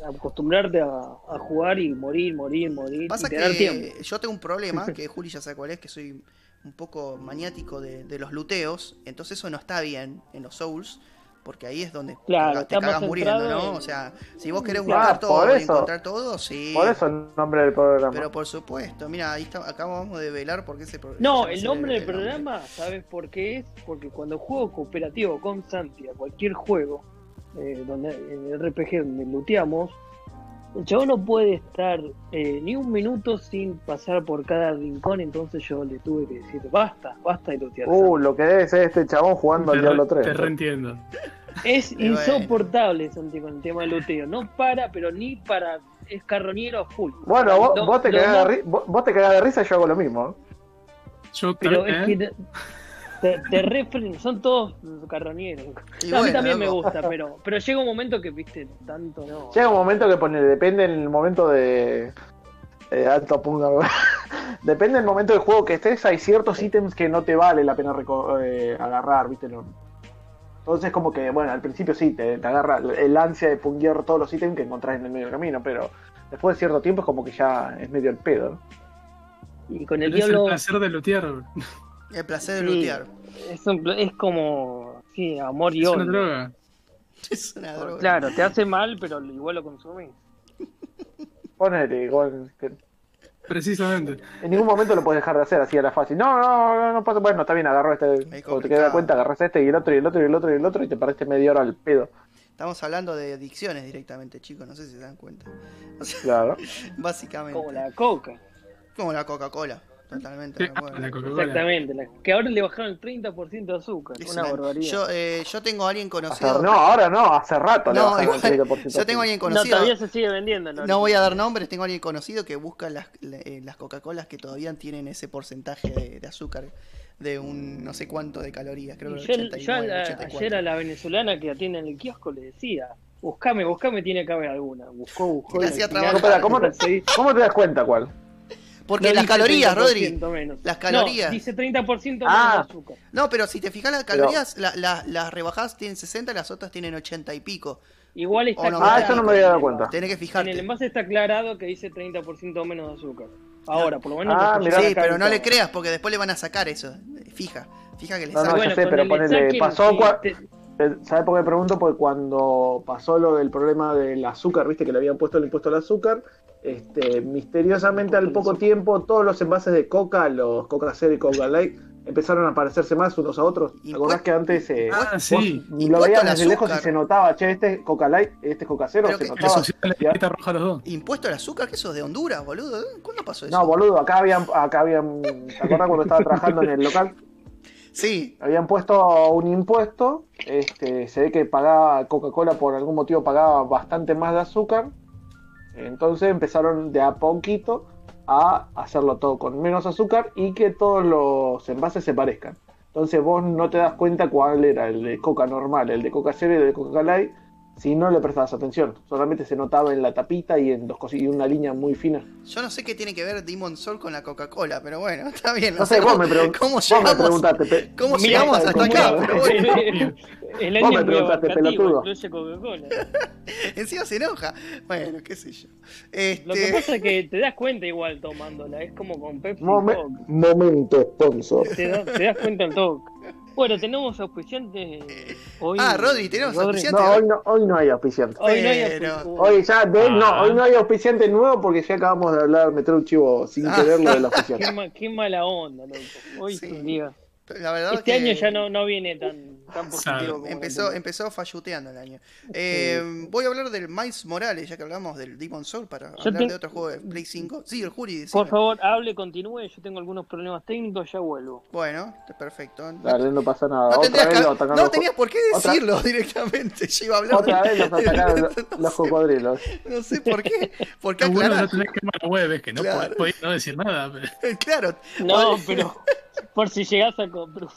Acostumbrarte a, a jugar y morir, morir, morir Pasa y tener que tiempo. yo tengo un problema, que Juli ya sabe cuál es, que soy un poco maniático de, de los luteos, entonces eso no está bien en los Souls, porque ahí es donde Claro, te cagas muriendo, ¿no? en- O sea, si vos querés Claro, buscar todo y encontrar todo, sí. Por eso el nombre del programa. Pero por supuesto, mira, ahí está, acabamos de velar porque ese pro- No, el nombre del nombre. programa, ¿sabes por qué es? Porque cuando juego cooperativo con Santi a cualquier juego, eh, donde en el RPG donde looteamos, el chabón no puede estar eh, ni un minuto sin pasar por cada rincón, entonces yo le tuve que decir, basta, basta de lootear. Uh, lo que debe ser este chabón jugando al Diablo re- 3. te reentiendo. Es insoportable Santi con el tema del looteo, no para, pero ni para, es carroñero a full. Bueno, vos, No, vos te no, cagás no, de ri- vos, vos te cagás de risa y yo hago lo mismo. Yo Pero es ¿eh? que te, te refren, son todos carroñeros. Y No, a mí bueno, también me gusta, pero, pero llega un momento que, viste, tanto no. Llega un momento que pone, depende el momento de. eh, alto punga. depende del momento del juego que estés, hay ciertos ítems que no te vale la pena eh, agarrar, ¿viste? No. Entonces, como que, bueno, al principio sí, te, te agarra el ansia de punguear todos los ítems que encontrás en el medio del camino, pero después de cierto tiempo es como que ya es medio el pedo. ¿no? Y con el es el diablo placer de lootear. El placer de Sí. lootear. es, un pla- es como, sí, amor y Es una odio. droga. Es una droga. Claro, te hace mal, pero igual lo consumís. Ponele, igual, que Precisamente. en ningún momento lo puedes dejar de hacer así a la fácil. No, no, no, no pasa. Bueno, está bien, agarró este. Cuando te quedas cuenta, agarras este y el otro y el otro y el otro y el otro y te parece media hora al pedo. Estamos hablando de adicciones directamente, chicos, no sé si se dan cuenta. O sea, Claro. básicamente. Como la coca. Como la Coca-Cola. Totalmente. de acuerdo. La. Exactamente, la- que ahora le bajaron el 30% de azúcar. Es una barbaridad. Yo, eh, yo tengo a alguien Hace- conocido. no, ahora no, hace rato le No, bajaron igual, el 30%. yo tengo a alguien no, conocido. todavía se sigue vendiendo. ¿no? No voy a dar nombres, tengo a alguien conocido que busca las, la- eh, las Coca-Colas que todavía tienen ese porcentaje de, de azúcar, de un no sé cuánto de calorías, creo Y que yo, 89, yo a la- 84. ayer a la venezolana que atiende en el kiosco le decía, buscame, buscame, tiene que haber alguna. Buscó, buscó. Final ¿cómo te- ¿Cómo te das cuenta cuál? Porque no las calorías, 30% Rodri. menos. las calorías. No, dice 30% Ah. menos de azúcar. No, pero si te fijas las calorías, la- la- las rebajadas tienen 60, las otras tienen 80 y pico. Igual está no, Ah, eso no me había dado en cuenta. Tenés que En fijarte. el envase está aclarado que dice 30% menos de azúcar. Ahora, por lo menos. Ah, mirá. Sí, pero en no le creas porque después le van a sacar eso. Fija, fija que le No, no, sacan. yo sé, pero el ponele, pasó sí, cua- te- ¿Sabes por qué pregunto? Porque cuando pasó lo del problema del azúcar, viste que le habían puesto el impuesto al azúcar, este, misteriosamente al poco tiempo todos los envases de Coca, los Coca Zero y Coca Light, empezaron a parecerse más unos a otros. ¿Te acordás que antes eh, Ah, vos sí. lo veías desde lejos y se notaba, che, este es Coca Light, este es Coca Cero, Pero se que- notaba. la roja los dos. Impuesto al azúcar, que eso es de Honduras, boludo. ¿Cuándo pasó eso? No, boludo, acá habían, acá habían, ¿te acordás cuando estaba trabajando en el local? Sí, habían puesto un impuesto, este, se ve que pagaba Coca-Cola por algún motivo pagaba bastante más de azúcar, entonces empezaron de a poquito a hacerlo todo con menos azúcar y que todos los envases se parezcan. Entonces vos no te das cuenta cuál era el de Coca normal, el de Coca Cero el de Coca Light, si no le prestabas atención. Solamente se notaba en la tapita y en dos y una línea muy fina. yo no sé qué tiene que ver Demon Soul con la Coca-Cola, pero bueno, está bien. No sé, vos cómo, me, pregun- cómo vos me llegamos, preguntaste, pe- cómo llegamos hasta ¿cómo acá, pero bueno, El Vos año me preguntaste, pelotudo. Coca-Cola. encima se enoja. Bueno, qué sé yo. Lo que Este, pasa es que te das cuenta igual tomándola, es como con Pepsi y Momen- Coke. momento sponsor. Te, da- te das cuenta al toque. Bueno, tenemos auspiciantes hoy. Ah, Rodri, tenemos auspiciante. No, hoy no, hoy no hay auspiciante. Hoy no hay auspiciantes. Hoy ya, de, no, Ah. hoy no hay auspiciante nuevo porque ya acabamos de hablar, meter un chivo sin Ah. querer lo del Qué, auspiciante. ma- qué mala onda, loco. Hoy Sí. es un día. la verdad Este que año ya no, no viene tan, tan positivo. Empezó, empezó falluteando el año. Eh, voy a hablar del Miles Morales, ya que hablamos del Demon Soul, para Yo hablar te- de otro juego de Play 5. Sí, el Juri. decime. Por favor, hable, continúe. Yo tengo algunos problemas técnicos, ya vuelvo. Bueno, perfecto. No, Dale, no pasa nada. no otra vez que- no tenías por qué otra- decirlo directamente. Yo iba a hablar otra de- vez los atacaron los, no, los cocodrilos. no sé por qué. ¿Por qué Lo bueno no tener que la web es que no Claro. podés, podés no decir nada. pero- claro, No, pero por si llegás a preguntar.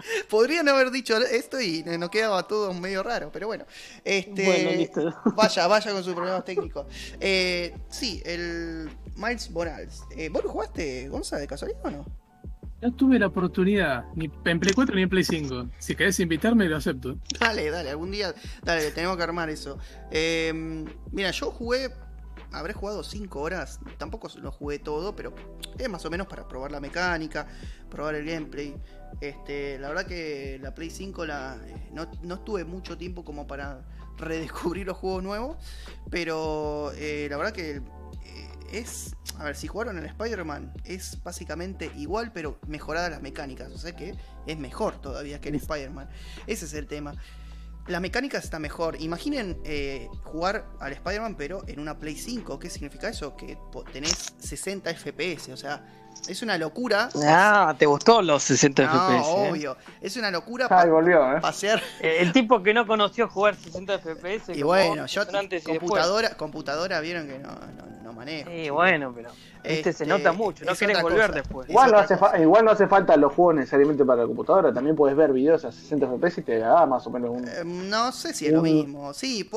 podrían haber dicho esto y no quedaba todo medio raro, pero bueno. Este, Bueno, listo. Vaya, vaya con sus problemas técnicos. Eh, sí, el Miles Morales. Eh, ¿Vos lo jugaste, Gonza, de casualidad o no? No tuve la oportunidad, ni en Play 4 ni en Play 5. Si querés invitarme, lo acepto. Dale, dale, algún día, dale, tenemos que armar eso. Eh, mira, yo jugué, habré jugado 5 horas, tampoco lo jugué todo, pero es más o menos para probar la mecánica, probar el gameplay. Este, la verdad que la Play 5 la, eh, no, no tuve mucho tiempo como para redescubrir los juegos nuevos, pero eh, la verdad que eh, es, a ver, si jugaron el Spider-Man, es básicamente igual, pero mejoradas las mecánicas, o sea que es mejor todavía que el Spider-Man. Ese es el tema. La mecánica está mejor. Imaginen eh, jugar al Spider-Man, pero en una Play 5. ¿Qué significa eso? Que tenés 60 FPS. O sea, es una locura. Ah, te gustó los 60 No, FPS. ¿eh? obvio. Es una locura volvió, ¿eh? pasear. Eh, El tipo que no conoció jugar 60 FPS. Y bueno, yo y computadora, computadora vieron que no, no, no manejo. Sí, bueno, pero este, se Este, nota mucho. No es querés otra volver cosa. después. Igual no, hace igual no hace falta los juegos necesariamente para la computadora. También puedes ver videos a 60 FPS y te da más o menos un. Eh, no sé si es lo mismo. Sí,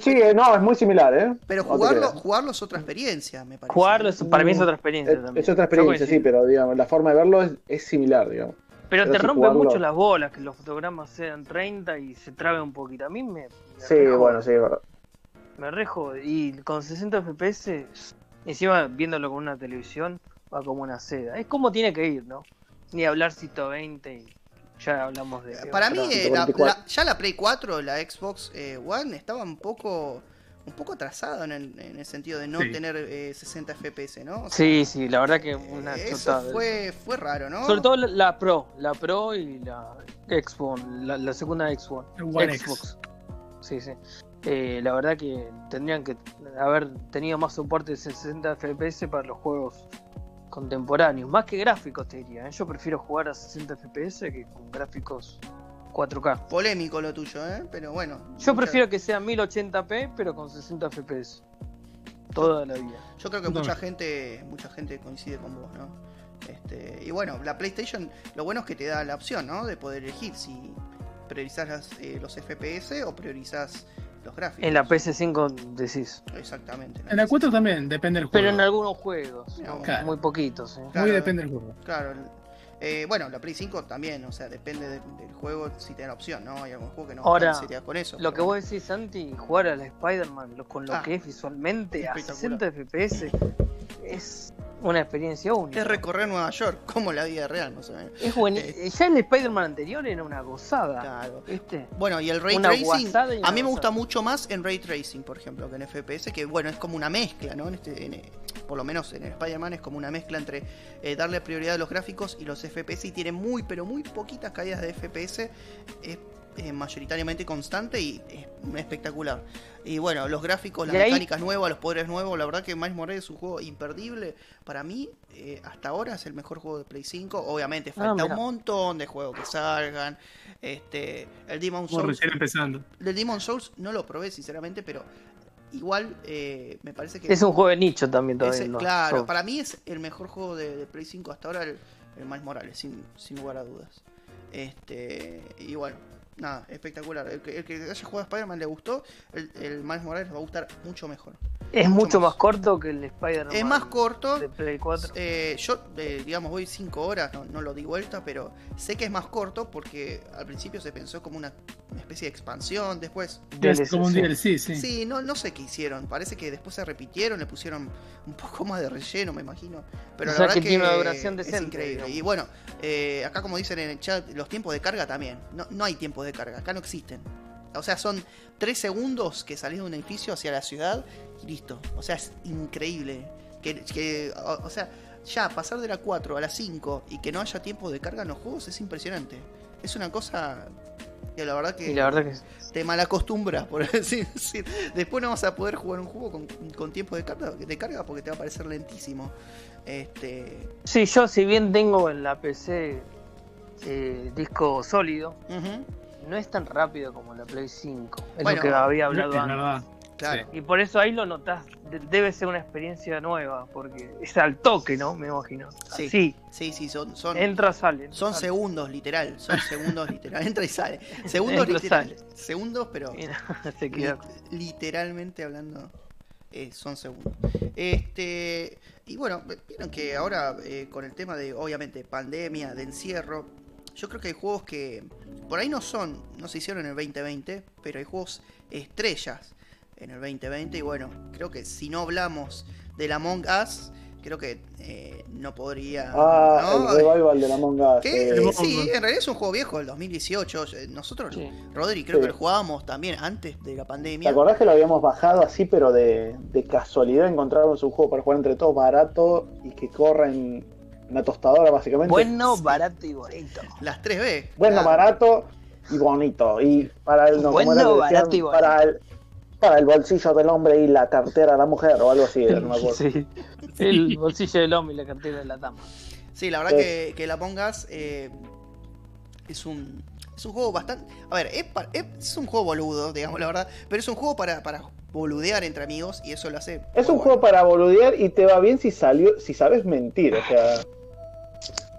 Sí, eh, no, es muy similar, ¿eh? pero jugarlo, jugarlo es otra experiencia, me parece. Jugarlo es- para mí es otra experiencia Es, también. es otra experiencia, sí, pero digamos, la forma de verlo es, es similar, digamos. Pero, pero te si rompe jugarlo- mucho las bolas que los fotogramas sean 30 y se trabe un poquito. A mí me. me Sí, bueno, sí, es verdad. Me rejo. Y con 60 FPS, encima viéndolo con una televisión, va como una seda. Es como tiene que ir, ¿no? Ni hablar 120 y ya hablamos de. Para mí, eh, la- 144. la- ya la Play 4, la Xbox eh, One, estaba un poco un poco atrasado en el, en el sentido de no Sí. tener eh, 60 FPS, ¿no? O sea, Sí, sí, la verdad que una eh, eso fue, fue raro, ¿no? Sobre todo la, la Pro, la Pro y la Xbox, la, la segunda Xbox. One X. Xbox. Sí, sí. Eh, la verdad que tendrían que haber tenido más soporte de 60 FPS para los juegos contemporáneos, más que gráficos te diría. ¿eh? Yo prefiero jugar a 60 FPS que con gráficos 4K. Polémico lo tuyo, ¿eh? Pero bueno. Yo mucha- prefiero que sea 1080p pero con 60 FPS. Toda la vida. Yo creo que mucha gente, mucha gente coincide con vos, ¿no? Este, y bueno, la PlayStation, lo bueno es que te da la opción, ¿no? De poder elegir si priorizás las, eh, los FPS o priorizás los gráficos. En la PS5 decís. Exactamente. En la 4 también, depende del juego. Pero en algunos juegos. No, muy poquitos. ¿eh? Claro. Muy depende del juego. Claro. eh, bueno, la Play 5 también, o sea, depende de- del juego si te da la opción, ¿no? Hay algún juego que no Ahora, se te da con eso. Lo que pero- vos decís, Santi, jugar a la Spider-Man con lo Ah, que es visualmente a espectacular. 60 FPS es una experiencia única. Es recorrer Nueva York, como la vida real, más o menos. Es buen- Eh. Ya el Spider-Man anterior era una gozada. Claro. ¿Viste? Bueno, y el ray Una tracing, a mí me gusta mucho más en ray tracing, por ejemplo, que en FPS, que bueno, es como una mezcla, ¿no? En este, en, eh, por lo menos en Spider-Man es como una mezcla entre eh, darle prioridad a los gráficos y los FPS, y tiene muy, pero muy poquitas caídas de FPS, es eh, mayoritariamente constante y es espectacular. Y bueno, los gráficos, las De ahí- mecánicas nuevas, los poderes nuevos, la verdad que Miles Morales es un juego imperdible. Para mí, eh, hasta ahora es el mejor juego de Play 5. Obviamente, Ah, falta un montón de juegos que salgan. Este, el Demon Souls recién empezando. el Demon Souls no lo probé, sinceramente, pero igual eh, me parece que. Es un juego de nicho también todavía. ¿no? claro, para mí es el mejor juego de, de Play 5 hasta ahora, el, el Miles Morales, sin, sin lugar a dudas. Este, y bueno, nada, espectacular. El que, el que haya jugado a Spider-Man le gustó, el, el Miles Morales le va a gustar mucho mejor. Es mucho más. más corto que el Spider-Man. Es más corto. De Play 4. Eh, yo, eh, digamos, voy 5 horas, no, no lo di vuelta, pero sé que es más corto porque al principio se pensó como una, una especie de expansión, después Es como un sí. DLC, sí. Sí, no, no sé qué hicieron. Parece que después se repitieron, le pusieron un poco más de relleno, me imagino. Pero O la sea verdad que que, tiene una duración es decente, increíble. digamos. Y bueno, eh, acá como dicen en el chat, los tiempos de carga también. No, no hay tiempos de carga, acá no existen. O sea, son 3 segundos que salís de un edificio hacia la ciudad y listo. O sea, es increíble. Que, que, o, o sea, ya pasar de la 4 a la 5 y que no haya tiempo de carga en los juegos es impresionante. Es una cosa que la verdad que Y la verdad que te malacostumbras, por así decir. Después no vas a poder jugar un juego con, con tiempo de carga, de carga porque te va a parecer lentísimo. Este, Sí, yo si bien tengo en la PC eh, disco sólido, no es tan rápido como la Play 5. Es Bueno, lo que había Es hablado antes. verdad. claro. Y por eso ahí lo notás. De- debe ser una experiencia nueva, porque es al toque, ¿no? Me imagino. Sí. Sí. Sí, sí, son, son, Entra, sale. son sale. segundos, literal. Son segundos, literal. Entra y sale. Segundos, Entra, literal. sale. Segundos, pero Mira, se queda. li- literalmente hablando, eh, son segundos. Este, y bueno, vieron que ahora eh, con el tema de, obviamente, pandemia, de encierro, yo creo que hay juegos que por ahí no son, no se hicieron en el 2020, pero hay juegos estrellas en el 2020 y bueno, creo que si no hablamos del Among Us, creo que eh, no podría... Ah, ¿no? el revival de la Among Us. Eh, sí, en realidad es un juego viejo, del 2018. eh, Nosotros, Sí. Rodri, creo Sí. que lo jugábamos también antes de la ¿Te pandemia. acordás que lo habíamos bajado así, pero de, de casualidad encontramos un juego para jugar entre todos barato y que corra en una tostadora, básicamente? Bueno, barato y bonito. Las 3B. Bueno, claro. barato y bonito. Y para el, no, como Bueno, era que decían, barato y bonito. para el, para el bolsillo del hombre y la cartera de la mujer o algo así, no me acuerdo. Sí. El bolsillo del hombre y la cartera de la dama. Sí, la verdad Sí. que, que la pongas eh, es un es un juego bastante. A ver, es, pa- es, un juego boludo, digamos la verdad. Pero es un juego para, para boludear entre amigos y eso lo hace. Es un juego para boludear y te va bien si salió, si sabes mentir, o sea.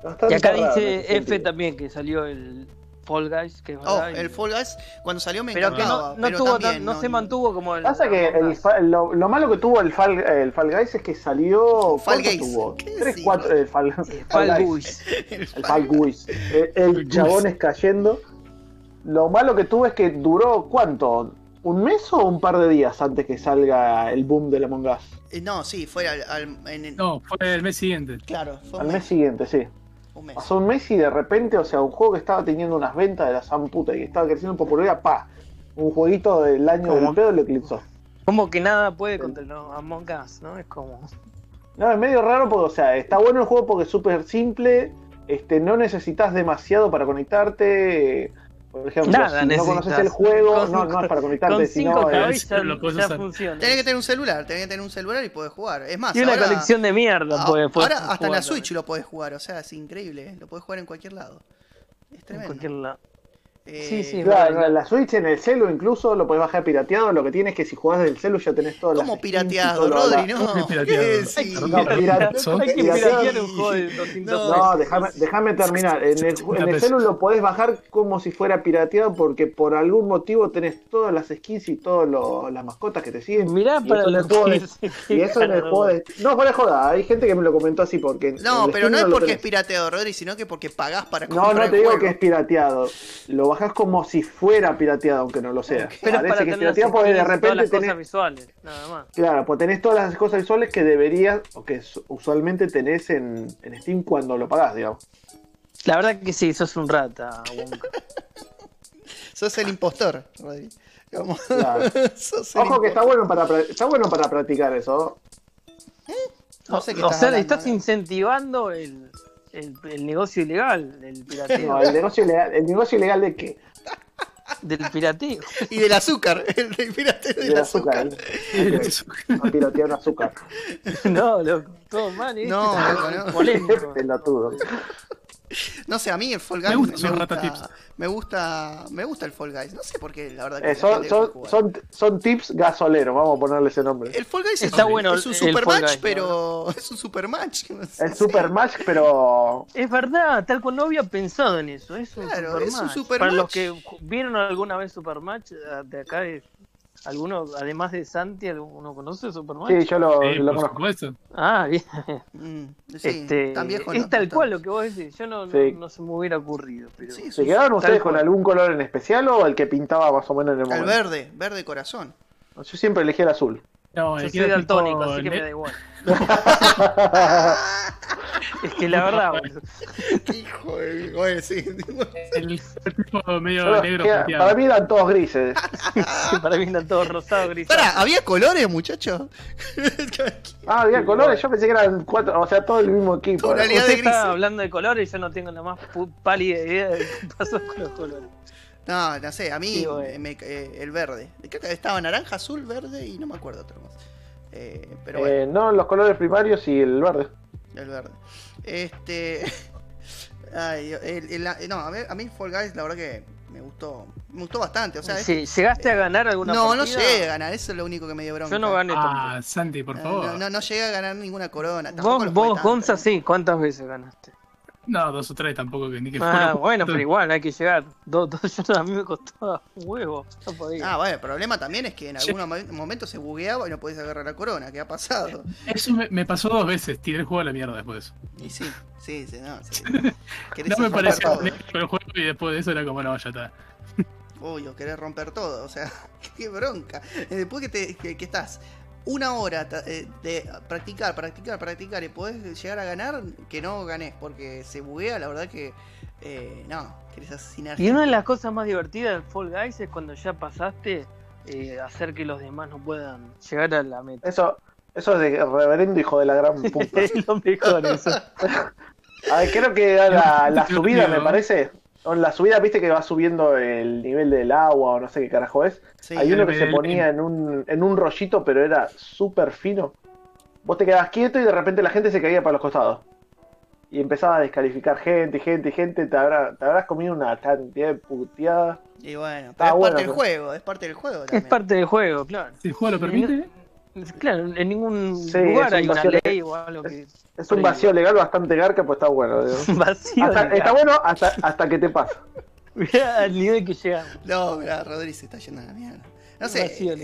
Bastante Y acá raro dice F también que salió el Fall Guys, que es Oh, verdad. y- el Fall Guys, cuando salió me pero que no, no, pero tuvo también tan- no se mantuvo como el. Pasa que el lo, lo malo que tuvo el Fall, el Fall Guys es que salió. Fall ¿cuánto Guys. tuvo? ¿Qué 3, decís? 4. El Fall, Fall Guys. Guys. El Fall Guys. El, el chabones cayendo. Lo malo que tuvo es que duró ¿cuánto? ¿Un mes o un par de días antes que salga el boom del Among Us? Eh, No, sí, fue al, al- en el- No, fue el mes siguiente. Claro, fue Al mes. siguiente, sí. Un mes. Pasó un mes y de repente, o sea, un juego que estaba teniendo unas ventas de la zamputa y que estaba creciendo en popularidad, pa, un jueguito del año ¿Cómo? del pedo lo eclipsó. Como que nada puede contra el no, Among Us, ¿no? Es como. No, es medio raro porque, o sea, está bueno el juego porque es súper simple, este, no necesitas demasiado para conectarte. Por ejemplo, Nada si no conoces el juego, Con- no, no es para conectarte, Con sino cinco es- cabezas ya, lo podés ya usar. funciona. Tenés que tener un celular, tenés que tener un celular y podés jugar. Es más, Y una ahora, colección de mierda. a- podés- podés ahora hasta en la Switch lo podés jugar, o sea, es increíble, ¿eh? lo podés jugar en cualquier lado. Es En tremendo. cualquier lado. Eh, Sí, sí. Claro, la Switch, en el celu incluso lo podés bajar pirateado. Lo que tienes es que si jugás del celu ya tenés todo ¿Cómo pirateado, Rodri? No. No, pirata- Son- Hay que pirateado. piratear un juego de 200 No. pesos. No, déjame, déjame terminar. En el, en el celu lo podés bajar como si fuera pirateado porque por algún motivo tenés todas las skins y todas las mascotas que te siguen. Mirá Y para eso en lo el juego que de- se Y eso en el juego de... No, para joda, hay gente que me lo comentó así porque... No, pero no es porque es pirateado, Rodri, sino que porque pagás para No, comprar no el te digo que es pirateado. Lo bajás como si fuera pirateado, aunque no lo sea. Pero Parece para que es pirateado porque de y todas repente las tenés... cosas visuales, nada más. Claro, pues tenés todas las cosas visuales que deberías, o que su- usualmente tenés en, en Steam cuando lo pagás, digamos. La verdad que sí, sos un rata, Wonka. Sos el impostor, Rodri. Como- Claro. Sos el Ojo que está bueno para está bueno para practicar eso. No sé qué o estás sea, hablando, estás ¿eh? incentivando el, el, el negocio ilegal, el pirateo. No, el negocio ilegal, el negocio ilegal de qué? Del pirateo. Y del azúcar, el del pirateo del Del azúcar. azúcar. ¿eh? A piratear azúcar. No, loco, todo mal, ¿eh? No, es no. Polémico. No sé, a mí el Fall Me Guys gusta rata gusta, tips. me gusta, me gusta el Fall Guys. No sé por qué, la verdad que Eh, son, son, tips gasoleros, vamos a ponerle ese nombre. El Fall Guys Está es, un- bueno es un el super Fall match, Guys, pero es un super match. El Super Match, pero Es verdad, tal cual no había pensado en eso. Es un Claro, Supermatch. es un Supermatch. Para los que vieron alguna vez Supermatch, eh, de acá, es- alguno, además de Santi, ¿uno conoce Supermatch? sí, yo lo, Sí, lo por conozco. supuesto. Ah, bien. Mm, sí, este, tan viejo no, es tal no cual lo que vos decís. Yo no, no- Sí. no se me hubiera ocurrido. Pero... Sí, ¿Se quedaron ustedes cual. con algún color en especial o el que pintaba más o menos en el El momento? verde, verde corazón. Yo siempre elegí el azul. No, Yo me soy daltónico, así que me da igual. es que la verdad, boludo. Hijo de... Bueno, sí. el tipo medio negro plateado. para mí eran todos grises. para mí eran todos rosados, grises. Pará, ¿había colores, muchachos? Ah, había colores, yo pensé que eran cuatro, o sea, todo el mismo equipo. Usted de está hablando de colores y yo no tengo la más pu- pálida idea de qué pasó con los colores. No, no sé, a mí Sí, bueno. me- eh, el verde. Creo que estaba naranja, azul, verde y no me acuerdo otro más. Eh, pero bueno, Eh, no, los colores primarios y el verde. el verde. Este. Ay, el- el- no, a mí, a mí Fall Guys, la verdad que me gustó. Me gustó bastante. O sea, es- Sí, ¿Llegaste a ganar alguna no, no llegué a ganar, eso es lo único que me dio bronca. Yo no gané Ah, tampoco. Santi, por favor. no, no, no llegué a ganar ninguna corona. tampoco Vos, vos tanto, Gonza, ¿eh? sí. ¿Cuántas veces ganaste? No, dos o tres tampoco, que ni que Ah, fuera. bueno, pero igual hay que llegar. Dos, dos, yo, a mí me costaba un huevo. No podía. Ah, bueno, el problema también es que en algún mo- momento se bugueaba y no podías agarrar la corona. ¿Qué ha pasado? Eso me, me pasó dos veces, tiré el juego a la mierda después. Y sí, sí, sí, no. sí. Querés No me romper todo. honesto el juego y después de eso era como, no, ya está. Uy, o querés romper todo, o sea, qué bronca. Eh, Después que, te, que, que estás una hora eh, de practicar, practicar, practicar y podés llegar a ganar, que no ganés, porque se buguea, la verdad que eh, no, querés asesinar. Y una de las cosas más divertidas del Fall Guys es cuando ya pasaste, eh, hacer que los demás no puedan llegar a la meta. Eso, eso es de reverendo hijo de la gran puta. es lo mejor eso. A ver, creo que era la, la subida, me parece. En la subida, viste que va subiendo el nivel del agua o no sé qué carajo es. Sí, Hay uno que se ponía en un, en un rollito, pero era súper fino. Vos te quedabas quieto y de repente la gente se caía para los costados. Y empezaba a descalificar gente, gente, gente. Te, habrá- te habrás comido una cantidad de puteadas. Y bueno, pero Ah, es bueno, parte del pero- juego, es parte del juego Es parte del juego, claro. Si el juego lo permite, Claro, en ningún Sí, lugar es un hay una vacío ley o algo que. Es un vacío legal bastante garca, pues está bueno. digo. vacío. Hasta- legal. está bueno hasta, hasta que te pasa. Mirá al nivel que llegamos. No, mirá, Rodri se está yendo a la mierda. No sé, Vacío, eh,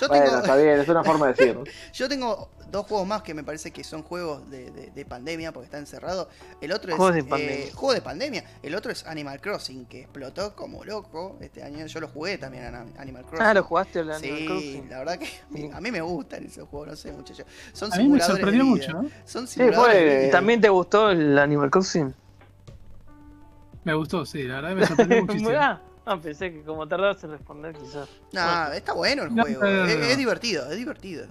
yo Bueno, tengo... está bien, es una forma de decirlo. Yo tengo dos juegos más que me parece que son juegos de, de- de pandemia porque está encerrado. El otro es Juegos de eh, pandemia. juego de pandemia. El otro es Animal Crossing que explotó como loco este año. Yo lo jugué también a Animal Crossing. Ah, lo jugaste al Animal Sí, Crossing. la verdad que a mí me gustan esos juegos, no sé, muchachos. Son a mí me simuladores sorprendió de mucho, vida. ¿no? Son Sí, simuladores fue- vida. ¿También te gustó el Animal Crossing? Me gustó, sí, la verdad me sorprendió muchísimo. ah, ah, pensé que como tardabas en responder, quizás. No, está bueno el juego. no, no, no, es, no. es divertido, es divertido.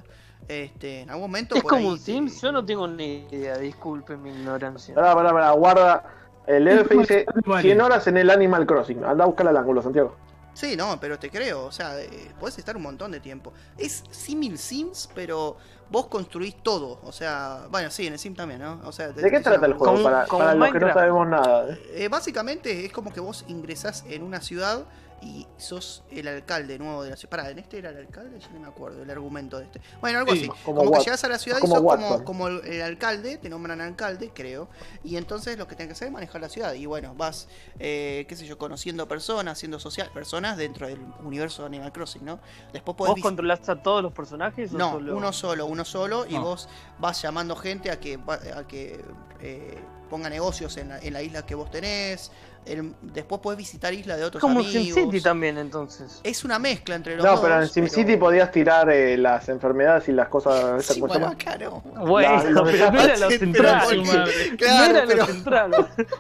Este, en algún momento ¿Es por como ahí un te- Sims? Yo no tengo ni idea, disculpe mi ignorancia. Pará, pará, pará, guarda. El LF dice Vale. 100 horas en el Animal Crossing. Anda a buscar al ángulo, Santiago. Sí, no, pero te creo, o sea, eh, podés estar un montón de tiempo. Es símil Sims, pero vos construís todo, o sea, bueno, sí, en el Sim también, ¿no? O sea, te- ¿De qué trata el juego? Como- para como para los que no sabemos nada. ¿eh? Eh, básicamente es como que vos ingresás en una ciudad y sos el alcalde nuevo de la ciudad. Pará, ¿en este era el alcalde? Yo no me acuerdo el argumento de este. Bueno, algo Sí, así. como Como, que llegas a la ciudad y sos como, Watson. como el, el alcalde, te nombran alcalde, creo. Y entonces lo que tenés que hacer es manejar la ciudad. Y bueno, vas, eh, qué sé yo, conociendo personas, haciendo social, personas dentro del universo de Animal Crossing, ¿no? Después podés ¿Vos controlás a todos los personajes? o no, solo- uno solo, uno solo, y Ah. vos vas llamando gente a que, va- a que eh, ponga negocios en la, en la isla que vos tenés. El- después podés visitar islas de otros Como amigos. SimCity también, entonces. Es una mezcla entre los No, dos. pero en SimCity podías tirar eh, las enfermedades y las cosas. ¿estas Sí, cómo se bueno, llama? no. Bueno, La- los pero no era lo Pero central. porque- su madre. no Claro, era pero lo central.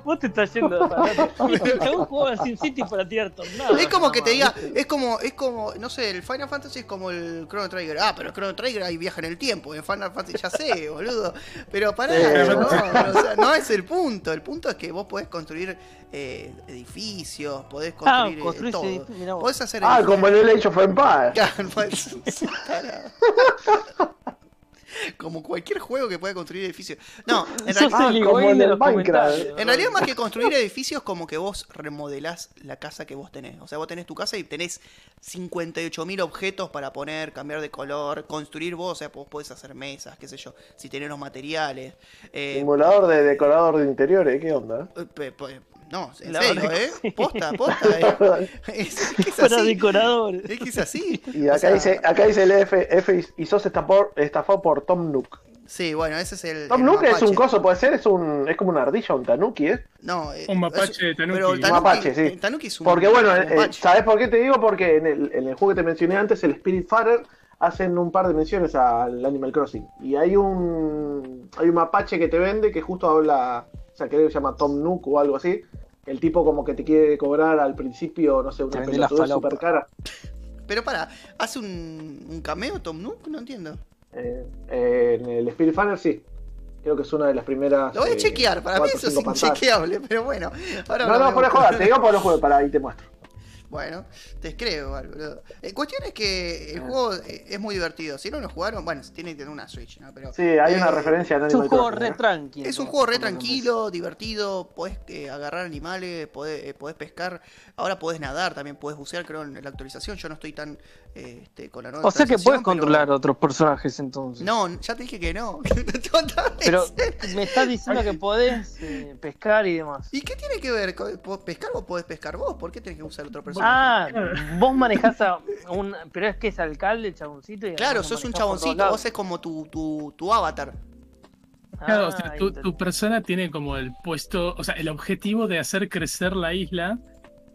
Vos te estás yendo de Chabón jugaba SimCity para tirar tornados. es como que te diga, es como, es como, no sé, el Final Fantasy es como el Chrono Trigger. Ah, pero el Chrono Trigger hay viaja en el tiempo. En Final Fantasy ya sé, boludo. Pero pará, Sí. no, o sea, no es el punto. El punto es que vos podés construir eh, edificios, podés Ah, construir eh, construís todo. vos. Podés hacer Ah, edificios. como en el Age of Empires. Como cualquier juego que pueda construir edificios. No, en Sos realidad, Ah, como en el Minecraft. realidad más que construir edificios, como que vos remodelás la casa que vos tenés. O sea, vos tenés tu casa y tenés 58.000 objetos para poner, cambiar de color, construir vos. O sea, vos podés hacer mesas, qué sé yo, si tenés los materiales. Eh, Simulador de decorador de interiores, ¿qué onda? No, en La serio, ¿eh? Posta, posta. eh. Es, es que es Para así. decoradores. Es que es así. Y O acá sea, dice, acá dice el F, F y sos estafado, estafado por Tom Nook. Sí, bueno, ese es el. Tom el Nook es un coso, puede ser, es un, es como una ardilla, un tanuki, ¿eh? No, eh, Un mapache es- de tanuki. Pero el Un mapache, sí. el tanuki es un. Porque bueno, un eh, eh. ¿sabes por qué te digo? Porque en el, en el juego que te mencioné antes, el Spirit Farer, hacen un par de menciones al Animal Crossing. Y hay un hay un mapache que te vende que justo habla, o sea, creo que se llama Tom Nook o algo así. El tipo como que te quiere cobrar al principio, no sé, una pelotudez super cara. Pero para, ¿hace un, un cameo Tom Nook? No entiendo. Eh, eh, en el Spirit sí. Creo que es una de las primeras. Lo voy a eh, chequear, para mí eso es pantallas. inchequeable, pero bueno. Ahora No, no, voy por a joder, buscar. te digo por los juegos, para ahí te muestro. Bueno, te creo, boludo. Eh, cuestión es que el juego eh, es muy divertido. Si no lo jugaron, bueno, tiene que tener una Switch, ¿no? Pero, Sí, hay una eh, referencia Es un juego re tranquilo. Es un juego re tranquilo, divertido, podés eh, agarrar animales, podés, eh, podés pescar, ahora podés nadar, también podés bucear, creo, en la actualización. Yo no estoy tan este, con la nueva O sea que puedes pero- controlar a otros personajes entonces. No, ya te dije que no. Pero me estás diciendo que podés eh, pescar y demás. ¿Y qué tiene que ver? ¿Pescar vos podés pescar vos? ¿Por qué tenés que usar otro personaje? Ah, vos manejás a un. Pero es que es alcalde, el chaboncito. Y claro, sos un chaboncito, vos es como tu, tu, tu avatar. Claro, o Ah, sea, tu, ent- tu persona tiene como el puesto, o sea, el objetivo de hacer crecer la isla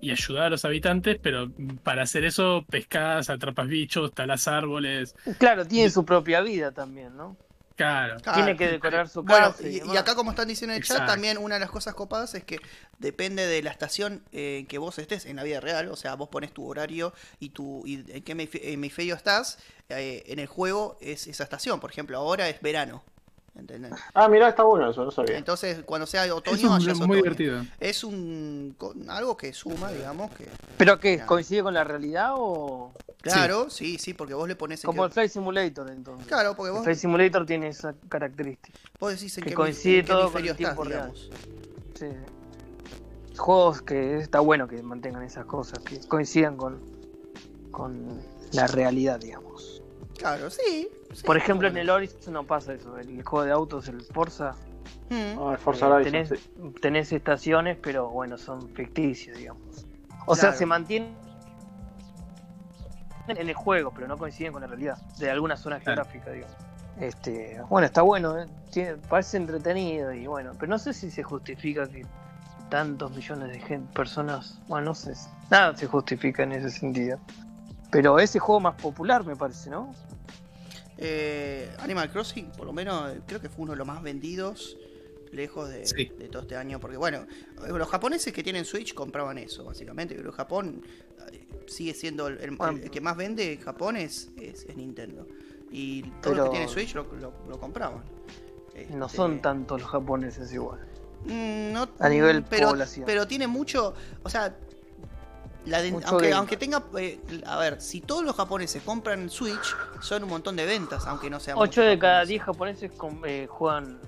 y ayudar a los habitantes, pero para hacer eso pescas, atrapas bichos, talas árboles. Claro, tiene su propia vida también, ¿no? Claro. Claro. Tiene que decorar su Bueno, casa. y, y, demás. y acá como están diciendo en el chat, también una de las cosas copadas es que depende de la estación eh, en que vos estés en la vida real, o sea, vos pones tu horario y tu y en qué hemisfe- hemisferio estás, eh, en el juego es esa estación, por ejemplo, ahora es verano. ¿Entendés? Ah, mirá, está bueno eso, no sabía. Entonces, cuando sea otoño, es es muy otoño. divertido. Es un con- algo que suma, digamos, que ¿Pero qué? ¿Coincide con la realidad o.? claro, sí, sí, porque vos le pones Como el Flight Simulator, entonces. Claro, porque El vos, Flight Simulator tiene esa característica. vos decís en que coincide en todo con el estás, tiempo real. digamos. Sí. Juegos que está bueno que mantengan esas cosas, que coincidan con, con la realidad, digamos. Claro, sí. Sí, Por ejemplo, en el Horizon no pasa eso. El juego de autos, el Forza, Mm. Ah, el Forza eh, Horizon, tenés, sí. tenés estaciones, pero bueno, son ficticias, digamos. O sea, se mantienen en el juego, pero no coinciden con la realidad de alguna zona Claro. geográfica, digamos. Este, bueno, está bueno, ¿eh? Tiene- parece entretenido y bueno, pero no sé si se justifica que tantos millones de gente, personas, bueno, no sé, nada se justifica en ese sentido. Pero ese juego más popular me parece, ¿no? Eh, Animal Crossing, por lo menos, creo que fue uno de los más vendidos lejos de, Sí. de todo este año. Porque, bueno, los japoneses que tienen Switch compraban eso, básicamente. Pero Japón eh, sigue siendo el, el- Bueno. el que más vende en Japón es, es- es Nintendo. Y todos los Pero- que tienen Switch lo, lo- lo compraban. No Este, son tantos los japoneses igual. Mm, no, A nivel pero, población. pero tiene mucho, o sea, la de- aunque, aunque tenga, eh, a ver, si todos los japoneses compran Switch, son un montón de ventas, aunque no sea 8 muchos de cada japoneses. 10 japoneses com- eh, juegan.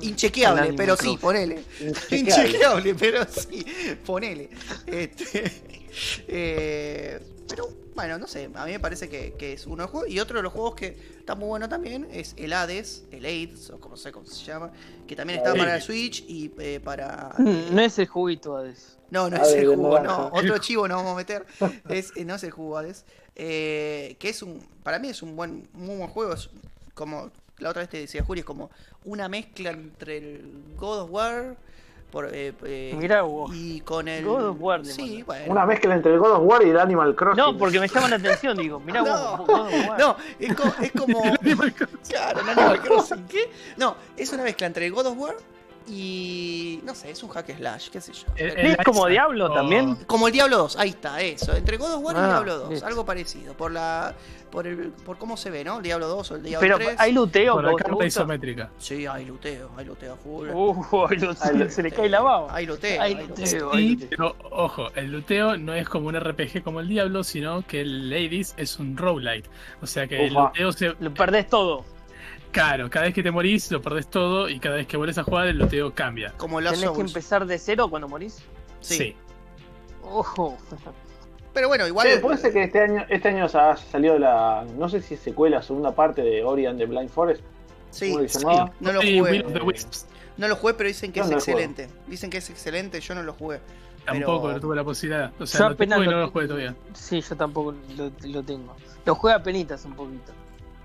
Inchequeable, pero sí, ponele. Inchequeable. Inchequeable, pero sí, ponele. Este, eh, pero bueno, no sé, a mí me parece que, que es uno de los juegos. Y otro de los juegos que está muy bueno también es el Hades, el AIDS, o como sé cómo se llama, que también está para el Switch y eh, para... No es el juguito Hades. No, no Hades es el jugo, no. Otro chivo no vamos a meter. Es, eh, no es el jugo Hades. Eh, que es un. Para mí es un buen, muy buen juego. Es como. La otra vez te decía Juli, es como una mezcla entre el God of War. Por, eh, eh, Mirá vos. Y con el. God of War, Sí, bueno. Una mezcla entre el God of War y el Animal Crossing. No, porque me llama la atención, digo, mirá No. vos, vos, God of War. No, es, co- es como. claro, el Animal Crossing. ¿Qué? No, es una mezcla entre el God of War y. No sé, es un hack slash, qué sé yo. El- ¿Es como Diablo o- también? Como el Diablo 2, ahí está, eso. Entre God of War y Ah, Diablo 2, listo. algo parecido. Por la por el por cómo se ve, ¿no? El Diablo 2 o el Diablo Pero 3. hay luteo, Por ¿a la carta isométrica. Sí, hay luteo, hay luteo a full. Uh, hay luteo, Hay se le cae la baba. Hay luteo, Hay hay luteo, hay pero ojo, el luteo no es como un RPG como el Diablo, sino que el Ladies es un roguelite. O sea que el luteo se. Lo perdés todo. Claro, cada vez que te morís lo perdés todo y cada vez que vuelves a jugar el luteo cambia. Como Tenés que empezar de cero cuando morís. Sí. Ojo. Pero bueno, igual. Puede ser que este año, este año sa- salió la. No sé si es secuela, segunda parte de Ori and the Blind Forest. Sí, ¿Cómo sí, no lo Sí, jugué. Will of the Wisps. No lo jugué, pero dicen que ¿Qué es excelente. Dicen que es excelente, yo no lo jugué. Tampoco Pero- tuve la posibilidad. O sea, Yo lo apenas y lo- no lo jugué todavía. Sí, yo tampoco lo, lo tengo. Lo juega penitas un poquito.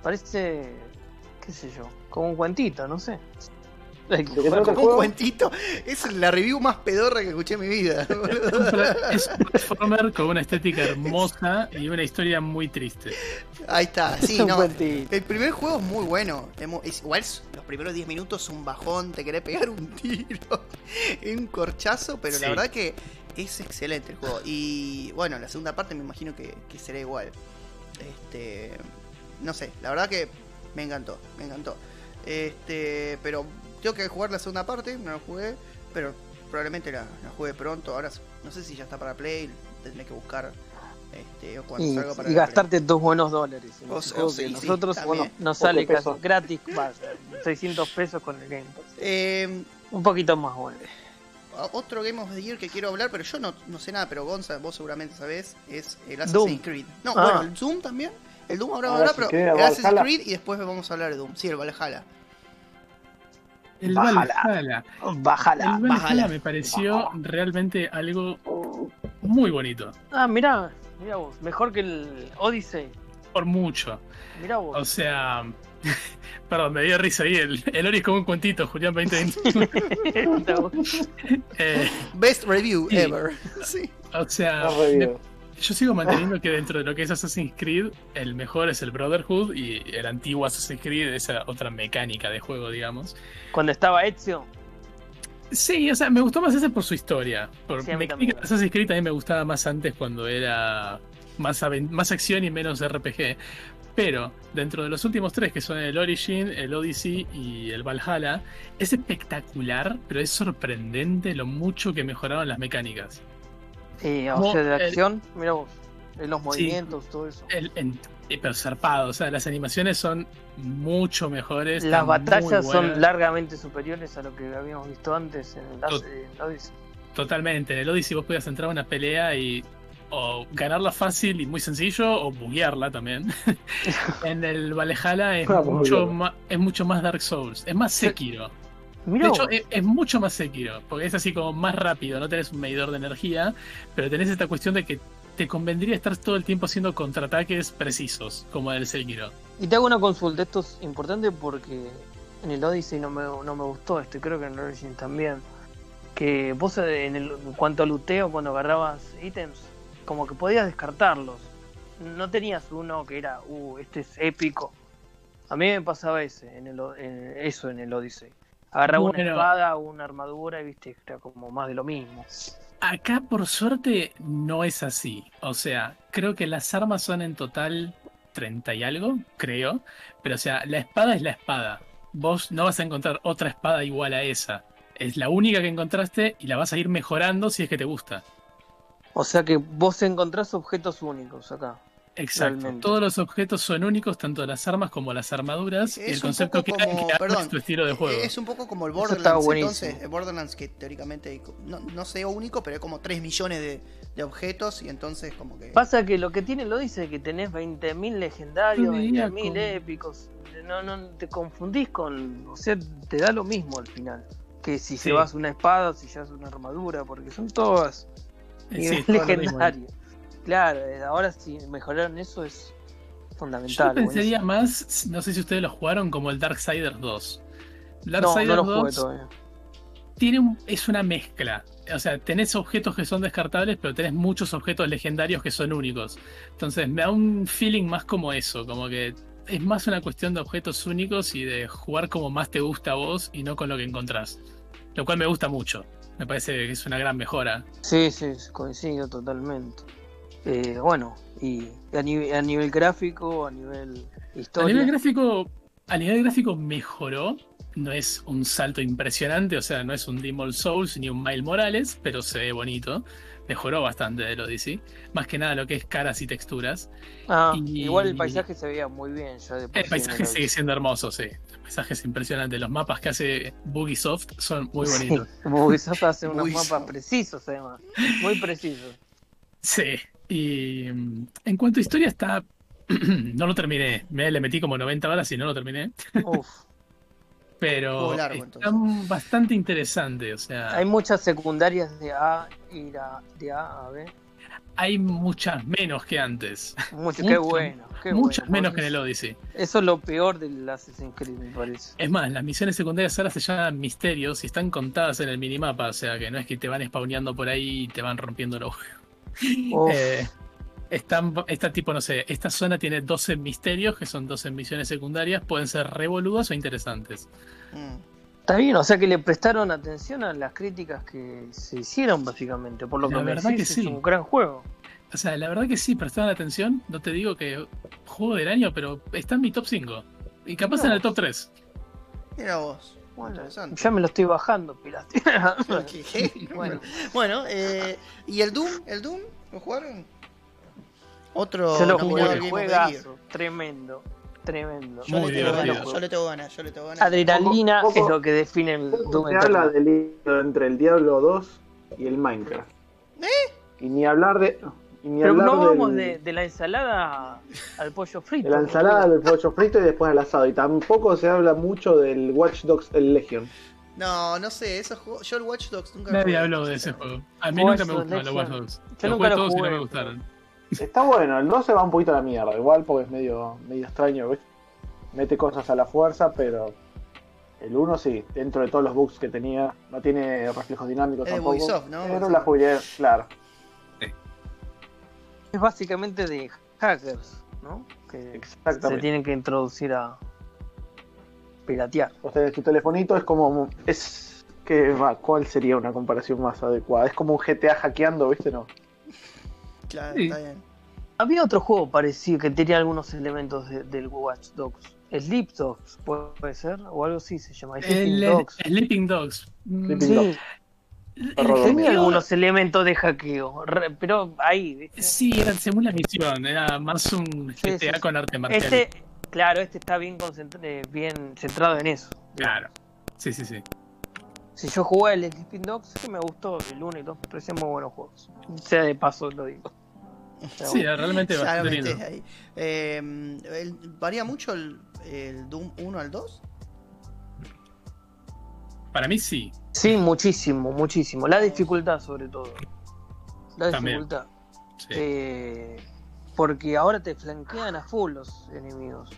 Parece, qué sé yo, como un cuentito, no sé. Hay que ¿De qué jugar. trata el Como un cuentito. Es la review más pedorra que escuché en mi vida. Es un platformer con una estética hermosa y una historia muy triste. Ahí está, Es sí, no. El primer juego es muy bueno. Es es- igual es- los primeros 10 minutos un bajón, te querés pegar un tiro, un corchazo, pero la verdad que es excelente el juego. Y bueno, la segunda parte me imagino que, que será igual. Este, no sé, la verdad que me encantó, me encantó. Este, pero tengo que jugar la segunda parte, no lo jugué, pero probablemente la, la juegue pronto. Ahora no sé si ya está para Play, tendré que buscar este, o cuando Y, salga para y la Play. gastarte dos buenos dólares. O sí, sí, nosotros bueno, nos sale Pocos casi pesos. gratis, más 600 pesos con el Game Pass. Eh, Un poquito más bueno. Otro Game of the Year que quiero hablar, pero yo no, no sé nada, pero Gonza, vos seguramente sabés, es el Doom. Assassin's Creed. No, Ah. bueno, el Doom también. El Doom ahora vamos a hablar, pero el Assassin's Valhalla. Creed y después vamos a hablar de Doom. Sí, el Valhalla. El Bájala. Valhalla. Bájala. El Valhalla me pareció realmente algo muy bonito. Ah, mirá, mirá vos. Mejor que el Odyssey. Por mucho. Mirá O vos. sea. Perdón, me dio risa ahí. El, el Ori es como un cuentito, Julián 2020. Mirá vos. Eh, Best review Sí. ever. Sí. o sea, No me- yo sigo manteniendo que dentro de lo que es Assassin's Creed, el mejor es el Brotherhood y el antiguo Assassin's Creed, esa otra mecánica de juego, digamos. Cuando estaba Ezio. Sí, o sea, me gustó más ese por su historia. Por Sí, mecánica de Assassin's Creed también me gustaba más antes cuando era más, más acción y menos RPG. Pero dentro de los últimos tres, que son el Origin, el Odyssey y el Valhalla, es espectacular, pero es sorprendente lo mucho que mejoraron las mecánicas. Eh, o Como sea, de el- acción. Mirá vos. De los movimientos, todo eso. El, en- eh, pero zarpado, o sea, las animaciones son mucho mejores. Las batallas son largamente superiores a lo que habíamos visto antes en el, Tot- en Odyssey. Totalmente. En el Odyssey vos podías entrar a una pelea y o ganarla fácil y muy sencillo o buguearla también. en el Valhalla es Ah, mucho, más, es mucho más Dark Souls. Es más Sí. Sekiro. Mirá De hecho, vos. es, es mucho más Sekiro. Porque es así como más rápido. No tenés un medidor de energía. Pero tenés esta cuestión de que te convendría estar todo el tiempo haciendo contraataques precisos. Como el Sekiro. Y te hago una consulta, esto es importante porque en el Odyssey no me, no me gustó esto, y creo que en el Origin también. Que vos eh, en, el, en cuanto a luteo, cuando agarrabas ítems, como que podías descartarlos. No tenías uno que era, uh, este es épico. A mí me pasaba ese, en el, en- eso en el Odyssey. Agarraba una Bueno. espada, una armadura y viste, era como más de lo mismo. Acá, por suerte, no es así. O sea, creo que las armas son en total 30 y algo, creo. Pero, o sea, la espada es la espada. Vos no vas a encontrar otra espada igual a esa. es la única que encontraste y la vas a ir mejorando si es que te gusta. O sea que vos encontrás objetos únicos acá. Exacto. Realmente. Todos los objetos son únicos, tanto las armas como las armaduras. y el concepto que hay como- que perdón, es tu estilo de juego. Es un poco como el Borderlands. Entonces, el Borderlands que teóricamente no, no sé único, pero hay como 3 millones de, de objetos y entonces como que... Pasa que lo que tiene lo dice que tenés 20.000 legendarios, Yo diría 20.000 con- épicos. No, no te confundís con. O sea, te da lo mismo al final. Que si Sí. llevas una espada o si llevas una armadura, porque son todas Eh, niveles Claro, eh, ahora si mejoraron eso es Yo fundamental. pensaría más, no sé si ustedes lo jugaron, como el Darksiders 2. No, Darksiders no lo jugué 2 todavía. tiene un- es una mezcla. O sea, tenés objetos que son descartables, pero tenés muchos objetos legendarios que son únicos. Entonces me da un feeling más como eso, como que es más una cuestión de objetos únicos y de jugar como más te gusta a vos y no con lo que encontrás. Lo cual me gusta mucho. Me parece que es una gran mejora. Sí, sí, coincido totalmente. Eh, bueno, y a, nivel a nivel gráfico, a nivel A historia. nivel gráfico, a nivel gráfico mejoró. No es un salto impresionante, o sea, no es un Demon Souls ni un Miles Morales, pero se ve bonito. Mejoró bastante del Odyssey. Más que nada lo que es caras y texturas. Ah, Y- igual el paisaje se veía muy bien ya de El sí paisaje sigue siendo hermoso, sí. El paisaje es impresionante. Los mapas que hace Bugisoft son muy Sí, bonitos. Ubisoft hace unos mapas precisos además, muy precisos. Sí. Y mm, en cuanto a historia está... no lo terminé. Me le metí como 90 horas y no lo terminé. Uf, Pero largo, está bastante interesante. O sea, hay muchas secundarias de A a, de A a B. hay muchas menos que antes. Mucho, qué bueno, qué Muchas bueno, menos que en el Odyssey. Eso es lo peor del Assassin's Creed, me parece. Es más, las misiones secundarias ahora se llaman misterios y están contadas en el minimapa. O sea, que no es que te van spawneando por ahí y te van rompiendo los Uf, Eh, están, esta tipo, no sé, esta zona tiene 12 misterios, que son 12 misiones secundarias, pueden ser revoludas o interesantes. Mm. Está bien, o sea que le prestaron atención a las críticas que se hicieron básicamente, por lo La que me verdad decís, que sí. es un gran juego. O sea, la verdad que sí, prestaron atención, no te digo que juego del año, pero está en mi top 5. Y capaz en el top 3. Mira vos. Bueno, Interesante. ya me lo estoy bajando, pirate. ¿Qué? Bueno. Bueno, eh, ¿y el Doom? ¿El Doom? ¿Lo jugaron? Otro Yo lo jugué, juegazo, tremendo, tremendo. Yo Muy le tengo ganas, yo le tengo ganas, yo le tengo ganas. Adrenalina es lo que define el Doom Se habla del hilo entre el Diablo 2 y el Minecraft. Y ni hablar de. Y ni Pero no vamos del- de, de la ensalada al pollo frito. de la ensalada del pollo frito y después al asado. Y tampoco se habla mucho del Watch Dogs el Legion. No, no sé, esos juegos, yo el Watch Dogs nunca Nadie habló de ese juego. A mí Watch nunca me gustaron los Watch. Dogs. Yo Los nunca jugué lo todos y no jugué, me gustaron. Está bueno, el 2 se va un poquito a la mierda, igual porque es medio, medio extraño, ¿ves? Mete cosas a la fuerza, pero el 1 sí, dentro de todos los bugs que tenía, no tiene reflejos dinámicos Es tampoco. Ubisoft, ¿no? Pero Ubisoft. la jugué, claro. Es básicamente de hackers, ¿no? Que se tienen que introducir a piratear. Vos tenés tu telefonito, es como. Es. que va, ¿Cuál sería una comparación más adecuada? Es como un GTA hackeando, ¿viste? No. Claro, Sí. está bien. Había otro juego parecido que tenía algunos elementos de- del Watch Dogs. Sleep Dogs, puede, ser, o algo así se llama. Sleeping El, Dogs. Sleeping Dogs. Sleeping Sí, Dogs. Tenía algunos elementos de hackeo, re- pero ahí, ¿viste? Sí, era según la misión, era más un Sí, GTA sí. con arte marcial. Este, claro, este está bien, eh, bien centrado en eso. Claro. Sí, sí, sí. Si yo jugué el Sleeping Dogs, que me gustó el 1 y 2, me parecían muy buenos juegos. Sea de paso, lo digo. Pero Sí, realmente bastante lindo. ahí. Eh, el- ¿Varía mucho el, el Doom 1 al 2? Para mí sí. Sí, muchísimo, muchísimo. La dificultad, sobre todo. La dificultad. sí. Eh, porque ahora te flanquean a full los enemigos.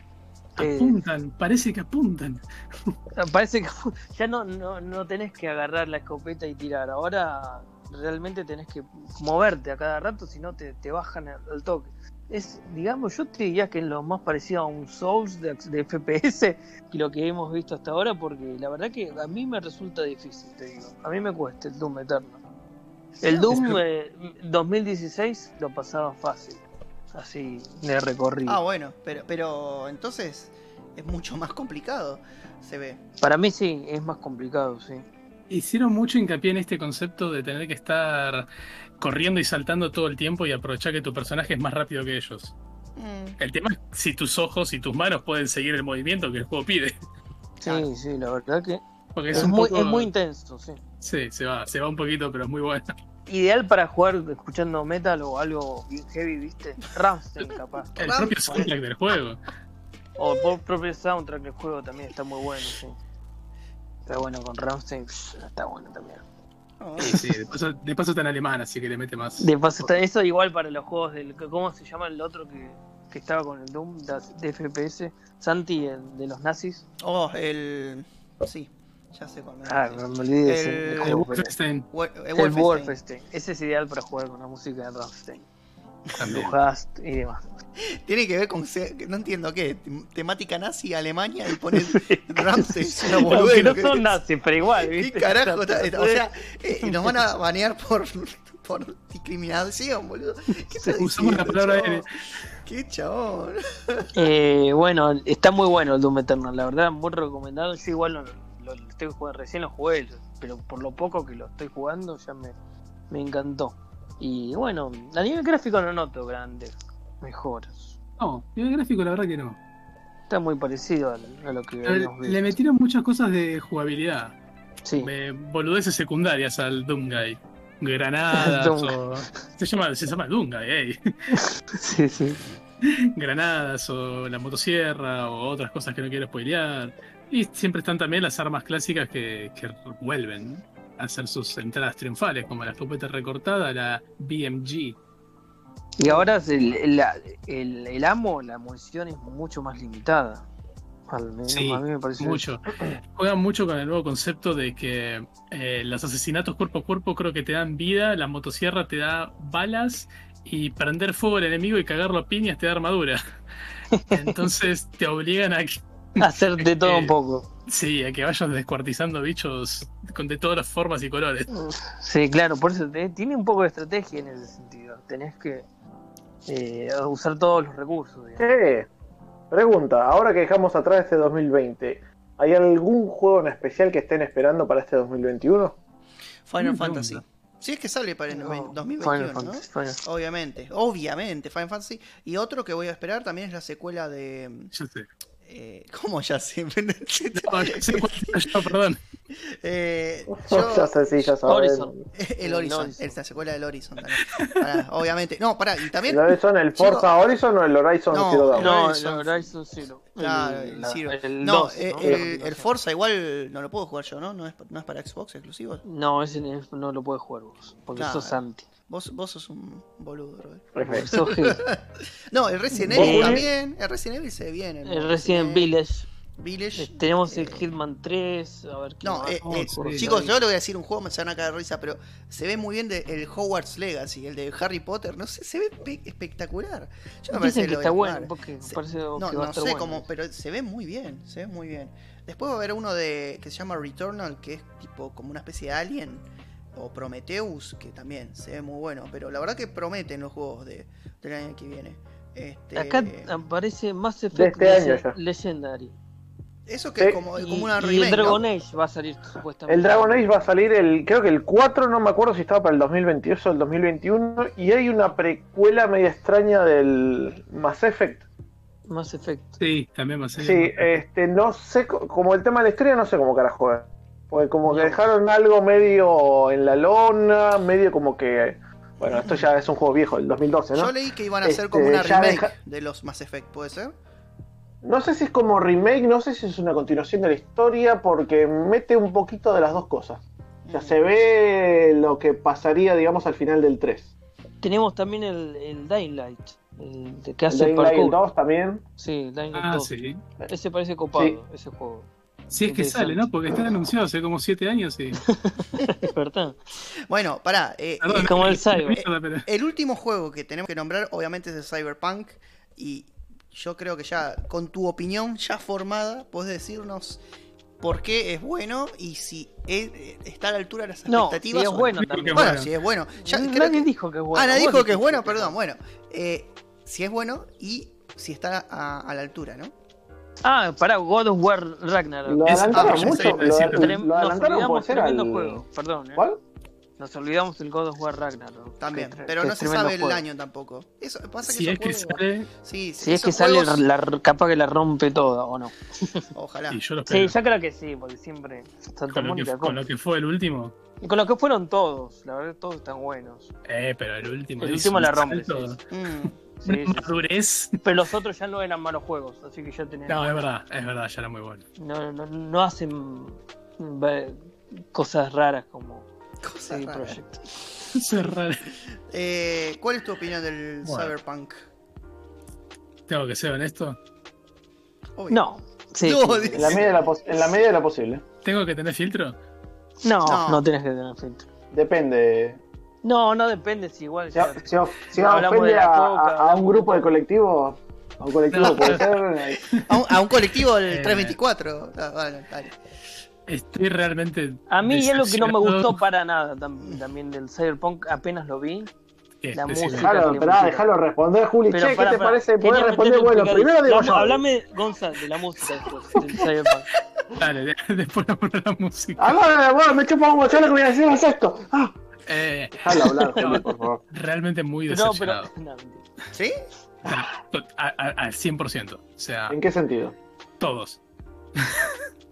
Te- Apuntan, parece que apuntan. parece que ya no, no, no tenés que agarrar la escopeta y tirar. Ahora realmente tenés que moverte a cada rato, si no te, te bajan al, al toque. Es, digamos, yo te diría que es lo más parecido a un Souls de, de FPS que lo que hemos visto hasta ahora, porque la verdad que a mí me resulta difícil, te digo. A mí me cuesta el Doom Eterno. El Doom eh, 2016 lo pasaba fácil, así de recorrido. Ah, bueno, pero, pero entonces es mucho más complicado, se ve. Para mí sí, es más complicado, sí. hicieron mucho hincapié en este concepto de tener que estar corriendo y saltando todo el tiempo y aprovechar que tu personaje es más rápido que ellos. Mm. El tema es si tus ojos y tus manos pueden seguir el movimiento que el juego pide. Sí, sí, la verdad que Porque es, es, un muy, poco- es muy intenso, sí. Sí, se va, se va un poquito, pero es muy bueno. Ideal para jugar escuchando metal o algo bien heavy, ¿viste? Ramstein, capaz. El propio soundtrack del juego. O el propio soundtrack del juego también está muy bueno, sí. Está bueno con Ramstein, está bueno también. Oh. Sí, sí, de paso, de paso está en alemán, así que le mete más. De paso, está eso igual para los juegos del. ¿Cómo se llama el otro que, que estaba con el Doom de, FPS? Santi, el de los nazis. Oh, el. Sí, ya sé cuál me Ah, me olvidé. El- el El Wolfenstein. Ese es ideal para jugar con la música de Ramstein. Y demás. Tiene que ver con. se- No entiendo qué. tem- Temática nazi, Alemania y poner Ramsey. Es una boludez Aunque lo no son nazis, pero igual, ¿Qué ¿viste? carajo? o sea, eh, nos van a banear por, por discriminación, boludo. ¿Qué está Usamos la palabra chabón? N. Qué chabón. Eh, bueno, está muy bueno el Doom Eternal, la verdad, muy recomendado. Yo igual lo, lo- lo estoy jugando, recién lo jugué, pero por lo poco que lo estoy jugando ya me, me encantó. Y bueno, a nivel gráfico no noto grandes mejoras. No, nivel gráfico la verdad que no. Está muy parecido a, a lo que Le, le metieron muchas cosas de jugabilidad. Sí, Me- boludeces secundarias al Doomguy. Granadas o. Se llama, se llama Doomguy, ey. sí, sí. Granadas o la motosierra o otras cosas que no quiero spoilear. Y siempre están también las armas clásicas que, que vuelven a hacer sus entradas triunfales, como la escopeta recortada, la BMG. Y ahora el, la- el, el amo, la munición es mucho más limitada. Al menos Sí, a mí me parece Mucho. Juegan mucho con el nuevo concepto de que eh, los asesinatos cuerpo a cuerpo creo que te dan vida, la motosierra te da balas y prender fuego al enemigo y cagarlo a piñas te da armadura. Entonces te obligan a hacer de todo un poco. Sí, a que vayas descuartizando bichos con de todas las formas y colores. Sí, claro, por eso te- tiene un poco de estrategia en ese sentido. Tenés que eh, usar todos los recursos. Che, pregunta, ahora que dejamos atrás este 2020, ¿hay algún juego en especial que estén esperando para este 2021? Final Mm, Fantasy. pregunta. Si es que sale para el No, 2021, Final ¿no? Final- Obviamente, obviamente, Final Fantasy. Y otro que voy a esperar también es la secuela de. Eh, ¿Cómo ya sé? No, ya sé yo, perdón. Eh, yo- ya sé, sí, ya sabes. Horizon. el El Horizon, Horizon. es la secuela del Horizon también. Pará, obviamente. No, pará, y también. ¿El Horizon, el Forza Horizon o el Horizon No, Zero Dawn? No, Horizon. el Horizon Zero. Claro, El- el Zero. el no, 2, eh, ¿no? el, el Forza igual no lo puedo jugar yo, ¿no? No es, no es para Xbox exclusivo. No, ese no- no lo puedes jugar vos, porque Claro. sos anti. Vos, vos sos un boludo, Robert. No, el Resident ¿Vos, Evil también. El Resident Evil se viene. ¿no? El Resident Village. Village. Eh, Tenemos el eh, Hitman 3. A ver qué No, más. eh, eh, sí. chicos, yo le voy a decir un juego, me se van a caer de risa, pero se ve muy bien de, el Hogwarts Legacy, el de Harry Potter, no sé, se ve pe- espectacular. Yo me parece Dicen que lo está bueno, porque Se- parece No, que va a no estar sé bueno. cómo, pero se ve muy bien, se ve muy bien. Después va a haber uno de que se llama Returnal, que es tipo como una especie de Alien, o Prometheus, que también se ve muy bueno, pero la verdad que prometen los juegos de, del año que viene. Este, Acá aparece Mass Effect De este año Legend- ya. Legendary. eso que Sí. es como, Y, como una y remake, el Dragon ¿no? Age va a salir supuestamente. El Dragon Age va a salir el, creo que el 4, no me acuerdo si estaba para el 2022 o el 2021, y hay una precuela media extraña del Mass Effect. Mass Effect. Sí, también a ser. Sí, este, no sé, co- como el tema de la historia, no sé cómo carajo es. Porque como que dejaron algo medio en la lona, medio como que... Bueno, esto ya es un juego viejo, el 2012, ¿no? Yo leí que iban a hacer Este, como una ya remake deja- de los Mass Effect, ¿puede ser? No sé si es como remake, no sé si es una continuación de la historia, porque mete un poquito de las dos cosas. Ya Mm. se ve lo que pasaría, digamos, al final del 3. Tenemos también el, el Dying Light. El que El hace Dying Light parkour. 2 también. Sí, el Dying Light Ah, 2. sí. Ese parece copado, Sí. ese juego. Sí, es que sale, ¿no? Porque está anunciado hace como 7 años y. Es verdad. Bueno, pará. eh, Perdón, Es como el Cyber. el último juego que tenemos que nombrar, obviamente, es el Cyberpunk. Y yo creo que ya, con tu opinión ya formada, puedes decirnos por qué es bueno y si es- está a la altura de las No, expectativas. si es no. bueno también. Bueno, bueno. si es bueno. Ya, Nadie creo que- dijo que es bueno. Ah, nadie dijo que es bueno, perdón. Bueno, eh, si es bueno y si está a, a la altura, ¿no? Ah, pará, God of War Ragnarok. Lo Es- adelantaron ah, mucho. Lo. Trem- lo Nos adelantaron olvidamos tremendo al. juego, perdón. ¿eh? ¿Cuál? Nos olvidamos del God of War Ragnarok. También, que pero que no se sabe el juego. año tampoco. Eso pasa que Si es que juegos- sale, Sí, Si es que esos sale, juegos- la, capaz que la rompe toda, ¿o no? Ojalá. y yo lo Sí, yo creo que sí, porque siempre Santa con, lo que, con lo que fue el último. Y con lo que fueron todos, la verdad, todos están buenos. Eh, pero el último. El último la rompe, sí, Mm. Sí, sí. Pero los otros ya no eran malos juegos, así que ya tenían. No, es verdad, es verdad, ya era muy bueno. No, no, no hacen cosas raras como Cosas CD raras. Projekt. Cerrar. Eh, ¿Cuál es tu opinión del Bueno. Cyberpunk? Tengo que ser honesto. Obvio. No, sí, No, sí. dice- En la medida de, la en la medida de lo posible. ¿Tengo que tener filtro? no, No. no, tienes que tener filtro. Depende. No, no depende si igual. Si, ya- si, ofende a, coca, a- a un grupo de colectivo, a un colectivo No. puede ser. eh, A un, a un colectivo del Eh. 324. Ah, vale, dale. Estoy realmente. A mí es lo que no me gustó para nada tam- también del Cyberpunk, apenas lo vi. La música. Esperá, metieron. déjalo responder, Juli. Pero che, pará, ¿qué te pará. parece? Podés responder. Bueno, primero digo Vamos, yo. Hablame, Gonza, de la música después, del Cyberpunk. Dale, de- después pongo la música. Ah, no, no, bueno, me chupa un yo lo que voy a decir es esto. Ah, Eh, déjalo hablar, Juli, por favor. realmente muy No, pero. decepcionado. no, mentira. ¿Sí? Al 100%. O sea, ¿En qué sentido? todos.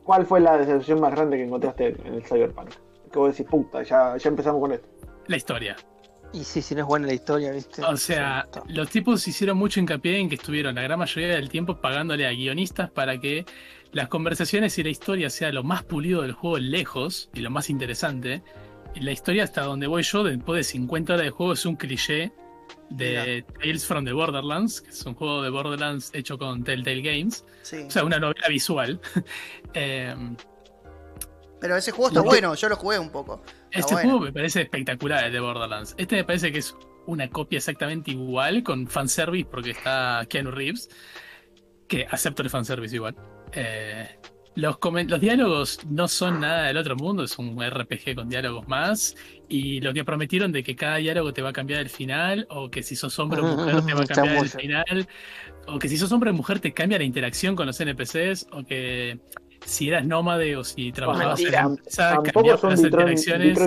¿Cuál fue la decepción más grande que encontraste en el Cyberpunk? Que vos decís, puta, ya, ya empezamos con esto. La historia. Y sí, si no es buena la historia, ¿viste? O sea, Sí, los tipos hicieron mucho hincapié en que estuvieron la gran mayoría del tiempo pagándole a guionistas para que las conversaciones y la historia sea lo más pulido del juego lejos y lo más interesante. La historia hasta donde voy yo, después de 50 horas de juego, es un cliché de Tales from the Borderlands, que es un juego de Borderlands hecho con Telltale Games. Sí. O sea, una novela visual. Eh, Pero ese juego está bueno, yo lo jugué un poco. Este bueno. juego me parece espectacular, el de Borderlands. Este me parece que es una copia exactamente igual, con fanservice, porque está Keanu Reeves, que acepto el fanservice igual. Eh, los, diálogos no son nada del otro mundo, es un RPG con diálogos más. Y lo que prometieron de que cada diálogo te va a cambiar el final, o que si sos hombre o mujer te va a cambiar el final, o que si sos hombre o mujer te cambia la interacción con los NPCs, o que si eras nómade o si trabajabas en Mentira. la empresa, Tampoco cambiaba son las interacciones.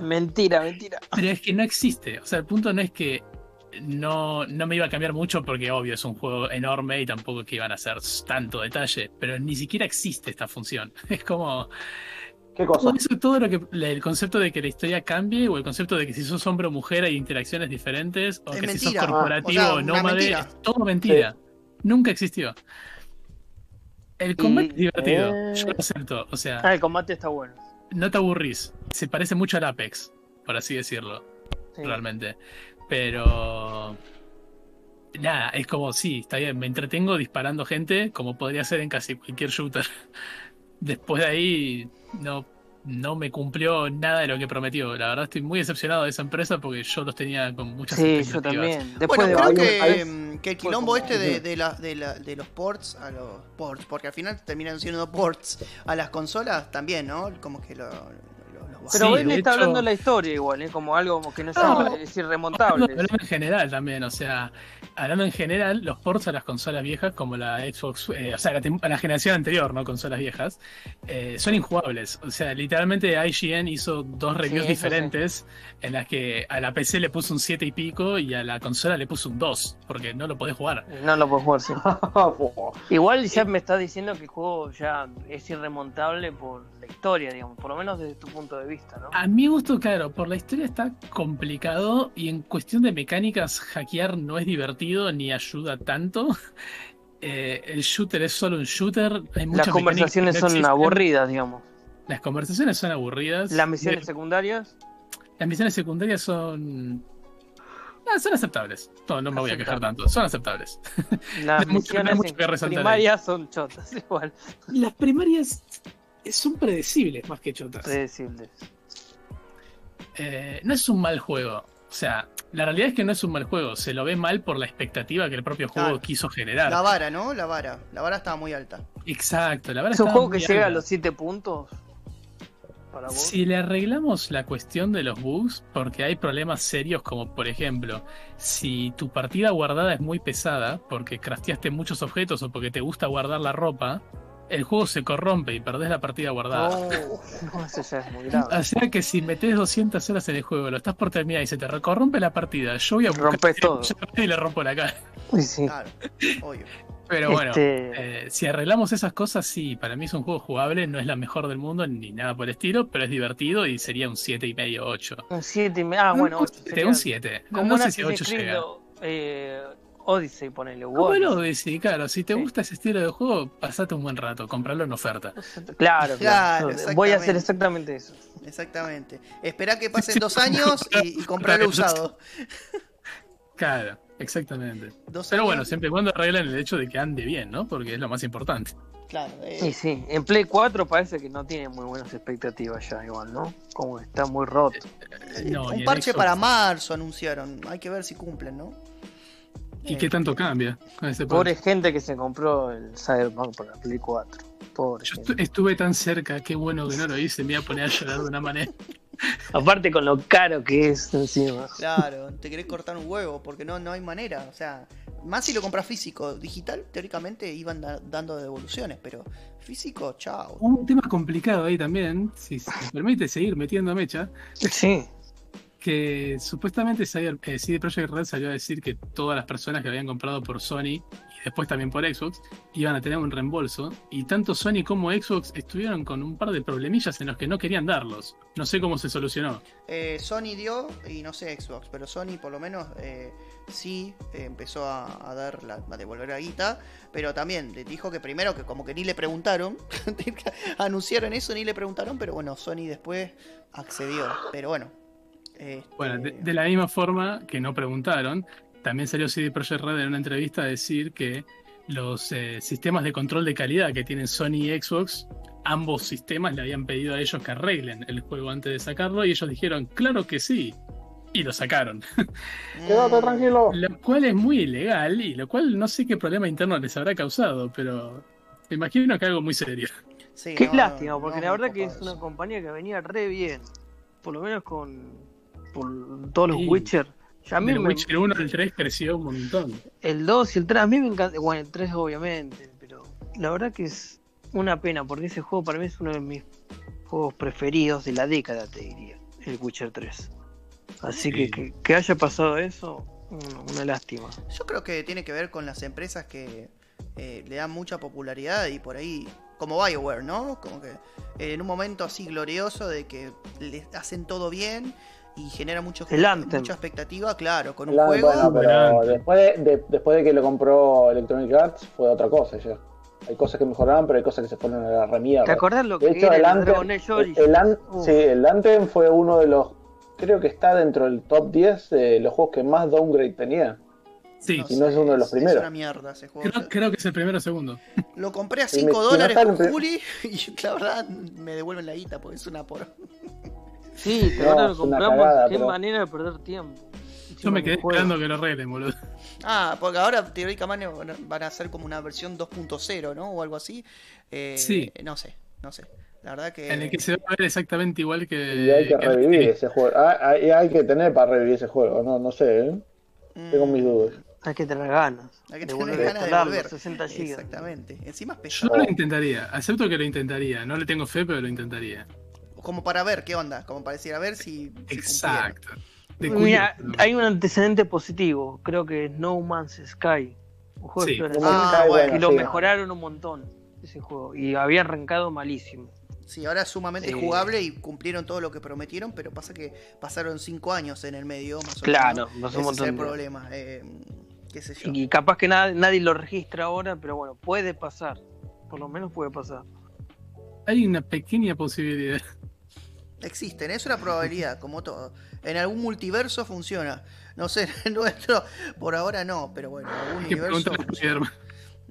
Mentira, mentira. Pero es que no existe. O sea, el punto no es que no, no me iba a cambiar mucho porque obvio es un juego enorme y tampoco es que iban a hacer tanto detalle, pero ni siquiera existe esta función. Es como ¿Qué cosa? todo eso, todo lo que el concepto de que la historia cambie o el concepto de que si sos hombre o mujer hay interacciones diferentes o Es que si sos corporativo Ah, o sea, o nómade, mentira. es todo mentira. Nunca existió. El combate Y- es divertido, eh. yo lo acepto. O sea, Ah, el combate está bueno. no te aburrís. Se parece mucho al Apex, por así decirlo Sí. realmente. Pero. Nada, es como, sí, está bien, me entretengo disparando gente, como podría ser en casi cualquier shooter. Después de ahí, no, no me cumplió nada de lo que prometió. La verdad, estoy muy decepcionado de esa empresa porque yo los tenía con muchas Sí, yo expectativas. también. Después Bueno, de creo un- que, mm, que el quilombo este de, de, la- de, la- de los ports a los ports, porque al final terminan siendo ports a las consolas también, ¿no? Como que lo, Pero Sí, él de está hecho- hablando de la historia igual, ¿eh? como algo que no, No. es, irremontable. hablando en general también, o sea, hablando en general, los ports a las consolas viejas, como la Xbox, eh, o sea, la, a la generación anterior, ¿no? Consolas viejas, eh, son injugables. O sea, literalmente IGN hizo dos reviews Sí, diferentes en las que a la PC le puso un 7 y pico y a la consola le puso un 2, porque no lo podés jugar. No lo puedo jugar, sí. Igual ya me estás diciendo que el juego ya es irremontable por la historia, digamos, por lo menos desde tu punto de vista, ¿no? A mi gusto, claro, por la historia está complicado y en cuestión de mecánicas, hackear no es divertido ni ayuda tanto. Eh, el shooter es solo un shooter. Hay muchas Las conversaciones no son aburridas, digamos. Las conversaciones son aburridas. Las misiones De- secundarias, las misiones secundarias son. ah, son aceptables. No, no me voy a quejar tanto. Son aceptables. las mucho- no misiones mucho primarias son chotas, igual. Las primarias son predecibles más que chotas. Predecibles. Eh, no es un mal juego. O sea, la realidad es que no es un mal juego. Se lo ve mal por la expectativa que el propio juego Claro. quiso generar. La vara, ¿no? La vara. La vara estaba muy alta. Exacto, la verdad Es un juego que llega a los 7 puntos. para vos. Si le arreglamos la cuestión de los bugs, porque hay problemas serios como por ejemplo, si tu partida guardada es muy pesada, porque crafteaste muchos objetos o porque te gusta guardar la ropa, el juego se corrompe y perdés la partida guardada. Oh, no, eso ya es muy grave. O sea que si metes 200 horas en el juego, lo estás por terminar y se te corrompe la partida, yo voy a buscar Rompes todo. y le rompo la cara. Uy, sí. Claro, obvio. Pero bueno, Este- eh, si arreglamos esas cosas, sí, para mí es un juego jugable, no es la mejor del mundo ni nada por el estilo, pero es divertido y sería un 7 y medio, 8. Un 7 y medio. Ah, bueno, un 8. 7, un 7. No, no un sé si Assassin's 8 Creed llega. eh, Odyssey, ponele. Como el Odyssey. Odyssey, claro, si te Sí. gusta ese estilo de juego, pasate un buen rato, comprarlo en oferta. Claro, Claro, claro. Voy a hacer exactamente. eso. Exactamente. Esperá que pasen dos años y, y comprarlo usado. Claro, exactamente. Dos Pero bueno, siempre y cuando arreglen el hecho de que ande bien, ¿no? Porque es lo más importante. Claro, eh, Sí, sí. En Play 4 parece que no tiene muy buenas expectativas ya, igual, ¿no? Como está muy roto. eh, No, y un parche Xbox- para marzo anunciaron. Hay que ver si cumplen, ¿no? ¿Y Eh, qué tanto cambia con este Pobre gente que se compró el Cyberpunk para Play 4. Pobre Yo gente. estuve tan cerca, qué bueno que no lo hice, me iba a poner a llorar de una manera. Aparte con lo caro que es encima. Claro, te querés cortar un huevo porque no, no hay manera. O sea, más si lo compras físico. Digital, teóricamente iban da- dando devoluciones, pero físico, chao. Un tema complicado ahí también, si se me permite seguir metiendo mecha, Sí. Que supuestamente eh, CD Projekt Red salió a decir que todas las personas que habían comprado por Sony y después también por Xbox iban a tener un reembolso y tanto Sony como Xbox estuvieron con un par de problemillas en los que no querían darlos. No sé cómo se solucionó. Eh, Sony dio, y no sé Xbox, pero Sony por lo menos eh, sí empezó a, a dar la, a devolver la guita, pero también le dijo que primero que como que ni le preguntaron, anunciaron eso, ni le preguntaron, pero bueno, Sony después accedió. Pero bueno. Este, Bueno, de, de la misma forma que no preguntaron, también salió CD Projekt Red en una entrevista a decir que los eh, sistemas de control de calidad que tienen Sony y Xbox, ambos sistemas le habían pedido a ellos que arreglen el juego antes de sacarlo y ellos dijeron, claro que sí. Y lo sacaron. Quédate tranquilo. Lo cual es muy ilegal y lo cual no sé qué problema interno les habrá causado, pero me imagino que algo muy serio. sí, Qué no, lástima, porque no, la verdad que es una compañía que venía re bien. Por lo menos con por todos los Sí. Witcher. Ya a mí Del me- Witcher 1 al 3 creció un montón. el 2 y el 3 a mí me encanta. Bueno, el 3 obviamente, pero la verdad que es una pena porque ese juego para mí es uno de mis juegos preferidos de la década, te diría. El Witcher 3. Así que, Sí. que que haya pasado eso, una, una lástima. Yo creo que tiene que ver con las empresas que eh, le dan mucha popularidad y por ahí, como Bioware, ¿no? Como que eh, en un momento así glorioso de que le hacen todo bien y genera mucho, El mucha expectativa, claro, con un juego. bueno, pero después de, de- después de que lo compró Electronic Arts fue otra cosa ya. Hay cosas que mejoraron, pero hay cosas que se fueron a la remierda. ¿Te acordás lo que De hecho, era el el Anthem, el, An- Uf. sí, el Anthem fue uno de los, creo que está dentro del top 10 de los juegos que más downgrade tenía. Sí, Y no es uno de los primeros. Es una mierda ese juego. creo, creo que es el primero o segundo. Lo compré a Y me- 5 si no dólares por el pri- Juli y la verdad me devuelven la guita porque es una por. Sí, te una compramos. cagada, Qué pero- manera de perder tiempo. Yo me que quedé juego. esperando que lo arreglen, boludo. Ah, porque ahora teóricamente van a- van a hacer como una versión 2.0, ¿no? O algo así. Eh, Sí. No sé, no sé. La verdad que. En el que se va a ver exactamente igual que. Y hay que que- revivir ese juego. Ah, Hay, hay que tener para revivir ese juego. No, no sé, ¿eh? Mm, tengo mis dudas. Hay que tener ganas. Hay que de tener volver a ganas de volver. 60 gigas. Exactamente. Encima es Yo lo intentaría, acepto que lo intentaría. No le tengo fe, pero lo intentaría. Como para ver qué onda. Como para decir, a ver si. si Exacto. Mira, hay un antecedente positivo. Creo que es No Man's Sky. Un juego de Sí. Ah, bueno, y lo sí. mejoraron un montón. Ese juego. Y había arrancado malísimo. Sí, ahora es sumamente Sí. jugable y cumplieron todo lo que prometieron, pero pasa que pasaron 5 años en el medio, más o Claro, menos. Ese un es el problema. eh, qué sé yo. Y capaz que nada- nadie lo registra ahora, pero bueno, puede pasar. Por lo menos puede pasar. Hay una pequeña posibilidad. Existen, es una probabilidad, como todo. En algún multiverso funciona. No sé, en el nuestro, por ahora no, pero bueno, en algún universo.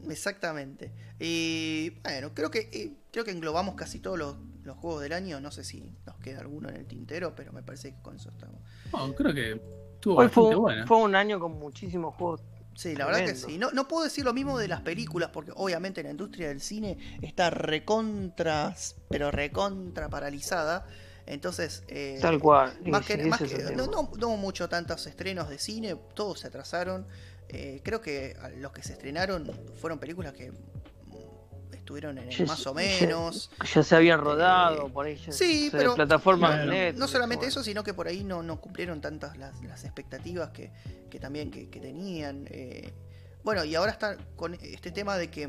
Exactamente. Y bueno, creo que eh, creo que englobamos casi todos los, los juegos del año. No sé si nos queda alguno en el tintero, pero me parece que con eso estamos. No, creo que estuvo Hoy bastante fue, buena. fue un año con muchísimos juegos Sí, la verdad que sí. No, no puedo decir lo mismo de las películas, porque obviamente la industria del cine está recontra, pero recontra paralizada. Entonces, eh, Tal cual. más que, sí, más que- no, no, no hubo mucho tantos estrenos de cine, todos se atrasaron. Eh, creo que los que se estrenaron fueron películas que estuvieron en el Ya- más o menos. Ya se habían rodado por ahí. ya- sí, pero- plataformas Netflix, No solamente bueno. eso, sino que por ahí no, no cumplieron tantas las, las expectativas que, que también que, que tenían. eh. Bueno, y ahora está con este tema de que,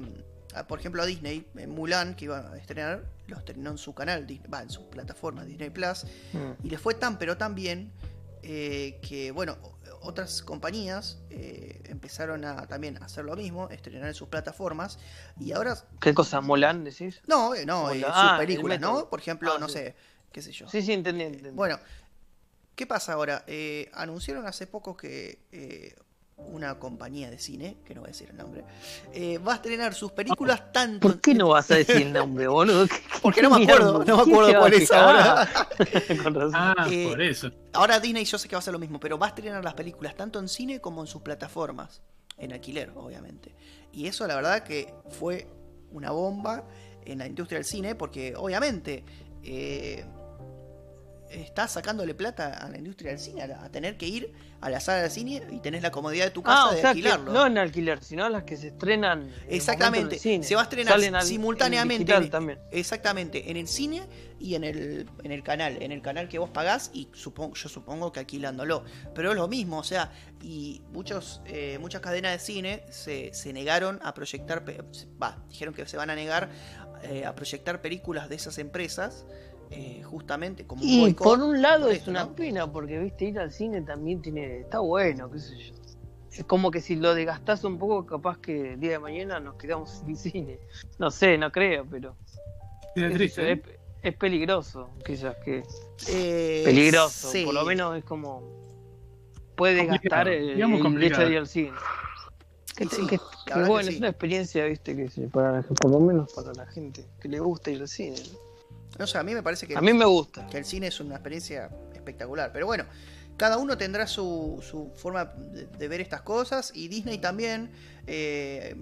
por ejemplo, a Disney, en Mulan, que iba a estrenar, lo estrenó en su canal, Dis- va, en su plataforma Disney Plus, Mm. y le fue tan pero tan bien eh, que, bueno, otras compañías eh, empezaron a también hacer lo mismo, estrenar en sus plataformas, y ahora, ¿Qué cosa? ¿Molan decís? no, eh, no, eh, sus Ah, el películas, ¿no? Por ejemplo, Ah, no sí. sé, qué sé yo. Sí, sí, entendí. entendí. Bueno, ¿qué pasa ahora? Eh, anunciaron hace poco que eh, una compañía de cine, que no voy a decir el nombre, eh, va a estrenar sus películas tanto... ¿Por qué no vas a decir el nombre, boludo? ¿Qué- Porque no me acuerdo, no me ¿Quién acuerdo cuál es ahora. Con razón. Ah, Eh, por eso. Ahora Disney yo sé que va a hacer lo mismo, pero va a estrenar las películas tanto en cine como en sus plataformas, en alquiler, obviamente. Y eso la verdad que fue una bomba en la industria del cine, porque obviamente eh, está sacándole plata a la industria del cine, a, a tener que ir a la sala de cine y tenés la comodidad de tu casa Ah, o de sea, que alquilarlo. no en alquiler, sino las que se estrenan. Exactamente, cine. se va a estrenar al- simultáneamente en también. Exactamente, en el cine y en el, en el canal, en el canal que vos pagás y supongo, yo supongo que alquilándolo. Pero es lo mismo, o sea, y muchos, eh, muchas cadenas de cine se, se negaron a proyectar, va, dijeron que se van a negar eh, a proyectar películas de esas empresas, eh, justamente como un Y boicot por un lado por es una ¿no? pena, porque viste, ir al cine también tiene. Está bueno, qué sé yo. Es como que si lo desgastás un poco, capaz que el día de mañana nos quedamos sin cine. No sé, no creo, pero. Es triste, ¿eh? es, es peligroso, quizás que. Eh, Peligroso, sí. por lo menos es como. Puede desgastar el, el hecho de ir al cine. Que, Y sí, que- la que verdad que bueno, sí. es una experiencia, viste, que se- para, por lo menos para la gente que le gusta ir al cine. No sé, a mí me parece que A mí me gusta. que el cine es una experiencia espectacular. Pero bueno, cada uno tendrá su, su forma de, de ver estas cosas y Disney también, eh,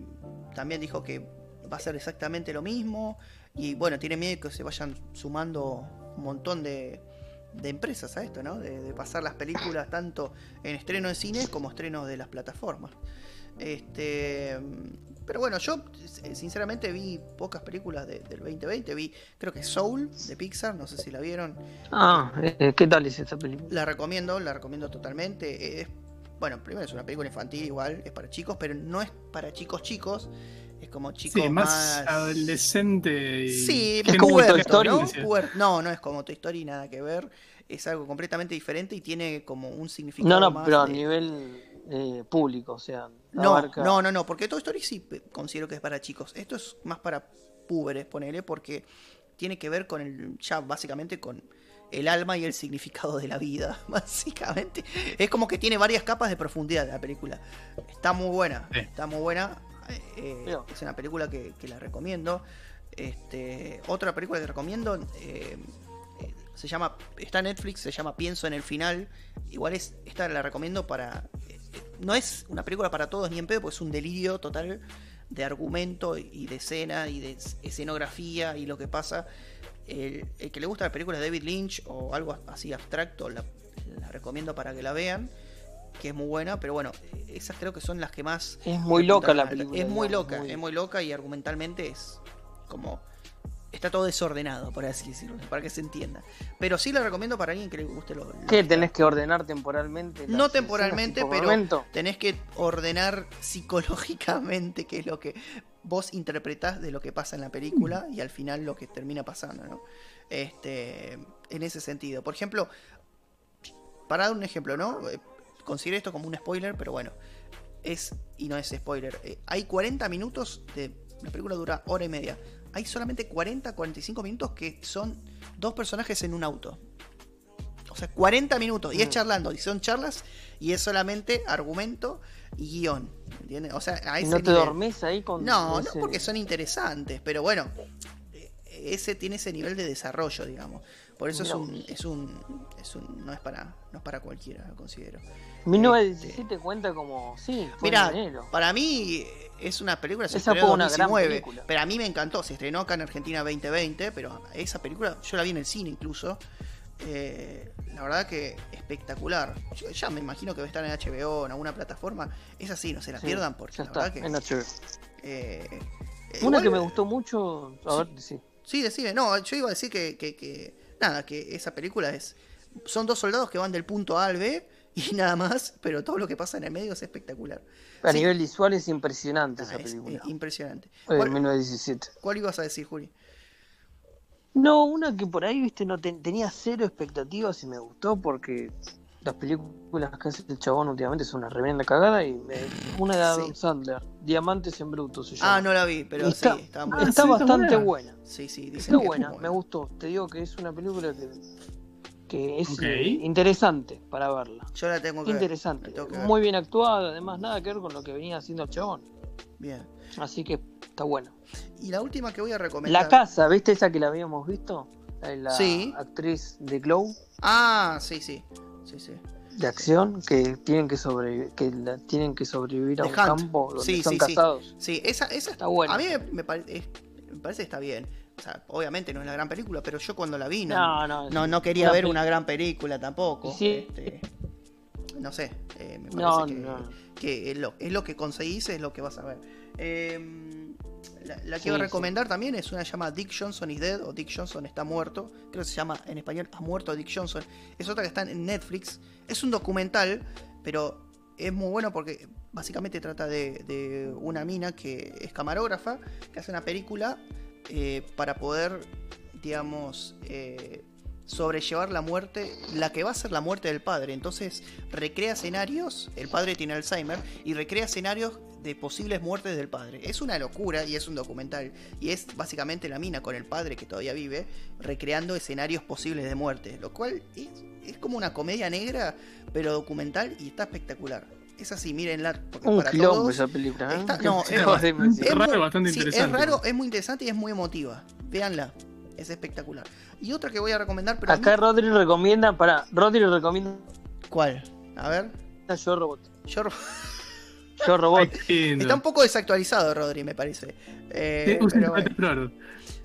también dijo que va a ser exactamente lo mismo y bueno, tiene miedo que se vayan sumando un montón de, de empresas a esto, ¿no? De, de pasar las películas tanto en estreno en cine como estreno de las plataformas. Este, pero bueno, yo sinceramente vi pocas películas de- del 2020. Vi, creo que Soul de Pixar, no sé si la vieron. Ah, eh, ¿qué tal es esta película? La recomiendo, la recomiendo totalmente. Es, bueno, primero es una película infantil igual, es para chicos, pero no es para chicos chicos. Es como chicos Sí, más, más... adolescente. y Sí, gente como puberto, Toy Story, ¿no? No, no es como Toy Story, nada que ver. Es algo completamente diferente y tiene como un significado No, no, más pero a nivel eh, público, o sea, No, abarca- no, no, no, porque Toy Story sí considero que es para chicos. Esto es más para púberes, ponele, porque tiene que ver con el, ya básicamente con el alma y el significado de la vida, básicamente. Es como que tiene varias capas de profundidad la película. Está muy buena, Sí. está muy buena. eh, Bien. es una película que, que la recomiendo. Este, otra película que recomiendo eh, eh, se llama, está en Netflix, se llama Pienso en el final. Igual es, esta la recomiendo para, eh, no es una película para todos ni en pedo, porque es un delirio total de argumento y de escena y de escenografía y lo que pasa. El, el que le gusta la película de David Lynch o algo así abstracto, la, la recomiendo para que la vean, que es muy buena, pero bueno, esas creo que son las que más... Es muy loca la Es película. muy digamos, loca, es muy loca y argumentalmente es como... Está todo desordenado, por así decirlo, para que se entienda. Pero sí la recomiendo para alguien que le guste lo... lo- ¿Qué? ¿Tenés que ordenar temporalmente? No temporalmente, pero momento? tenés que ordenar psicológicamente qué es lo que vos interpretás de lo que pasa en la película y al final lo que termina pasando, ¿no? Este, en ese sentido. Por ejemplo, para dar un ejemplo, ¿no? Eh, Considero esto como un spoiler, pero bueno, es y no es spoiler. Eh, hay 40 minutos de la película dura hora y media. Hay solamente 40, 45 minutos que son dos personajes en un auto. O sea, 40 minutos y es Mm. charlando y son charlas y es solamente argumento y guion, ¿entiendes? O sea, a ¿Y ese no te nivel. dormís ahí con No, no porque son interesantes, pero bueno, ese tiene ese nivel de desarrollo, digamos. Por eso es Mirá un, es un, es un, no es para, no es para cualquiera, lo considero. 1917 cuenta como. Sí, fue Mira, en enero. para mí es una película se Esa estrenó fue una gran 2019, película. pero a mí me encantó, se estrenó acá en Argentina 2020, pero esa película yo la vi en el cine incluso. Eh, la verdad que espectacular. Yo ya me imagino que va a estar en HBO o en alguna plataforma. Es así, no se la Sí, pierdan porque la está, verdad que en HBO. eh, eh, Una igual- que me gustó mucho. A ver, sí. Sí, decime. No, yo iba a decir que, que, que- nada, que esa película es. Son dos soldados que van del punto A al B y nada más, pero todo lo que pasa en el medio es espectacular. A Sí. nivel visual es impresionante Ah, esa es, película. eh, impresionante. Eh, ¿Cuál, 1917. cuál ibas a decir, Juli? No, una que por ahí, viste, no ten- tenía cero expectativas y me gustó porque las películas que hace el chabón últimamente son una tremenda cagada y me- una de Adam Sí. Sandler, Diamantes en Bruto se llama. Ah, no la vi, pero Y está, sí, estaba muy Ah, está sí, está bastante buena. buena. Sí, sí, dicen Está que es buena, me gustó. Te digo que es una película que, que es eh, interesante para verla. Yo la tengo que ver, Interesante, la tengo que ver. muy bien actuada, además nada que ver con lo que venía haciendo el chabón. Bien. Así que está bueno. Y la última que voy a recomendar. La casa, ¿viste esa que la habíamos visto? La Sí. actriz de Glow. Ah, sí, sí. Sí, sí. de acción que tienen que sobrevivir que la- tienen que sobrevivir a The un Hunt. campo donde Sí, son sí, sí. casados. Sí, esa, esa Está buena. A mí me, me pare- es- me parece que está bien. O sea, obviamente no es la gran película, pero yo cuando la vi no, No, no, no, no quería ver una gran película tampoco. Sí. Este, no sé, eh, me parece que, es, lo, es lo que conseguís, es lo que vas a ver. Eh, la, la que Sí, sí. recomendar también es una llamada Dick Johnson is Dead o Dick Johnson está muerto. Creo que se llama en español Ha muerto Dick Johnson. Es otra que está en Netflix. Es un documental, pero es muy bueno porque básicamente trata de, de una mina que es camarógrafa, que hace una película eh, para poder, digamos, eh, sobrellevar la muerte, la que va a ser la muerte del padre. Entonces recrea escenarios, el padre tiene Alzheimer, y recrea escenarios de posibles muertes del padre. Es una locura y es un documental. Y es básicamente la mina con el padre que todavía vive, recreando escenarios posibles de muerte. Lo cual es, es como una comedia negra, pero documental y está espectacular. Es así, mírenla. Un para quilombo todos, esa película. ¿eh? está- ¿Qué no, es- raro, muy- bastante sí, interesante. Es raro, es muy interesante y es muy emotiva. Véanla. Es espectacular. Y otra que voy a recomendar, pero. a mí- Acá Rodri recomienda, para Rodri recomienda ¿Cuál? A ver. Yo Robot. Yo... Yo Robot. Ay. Está un poco desactualizado, Rodri, me parece. Eh, Sí, pero, Internet bueno, Explorer.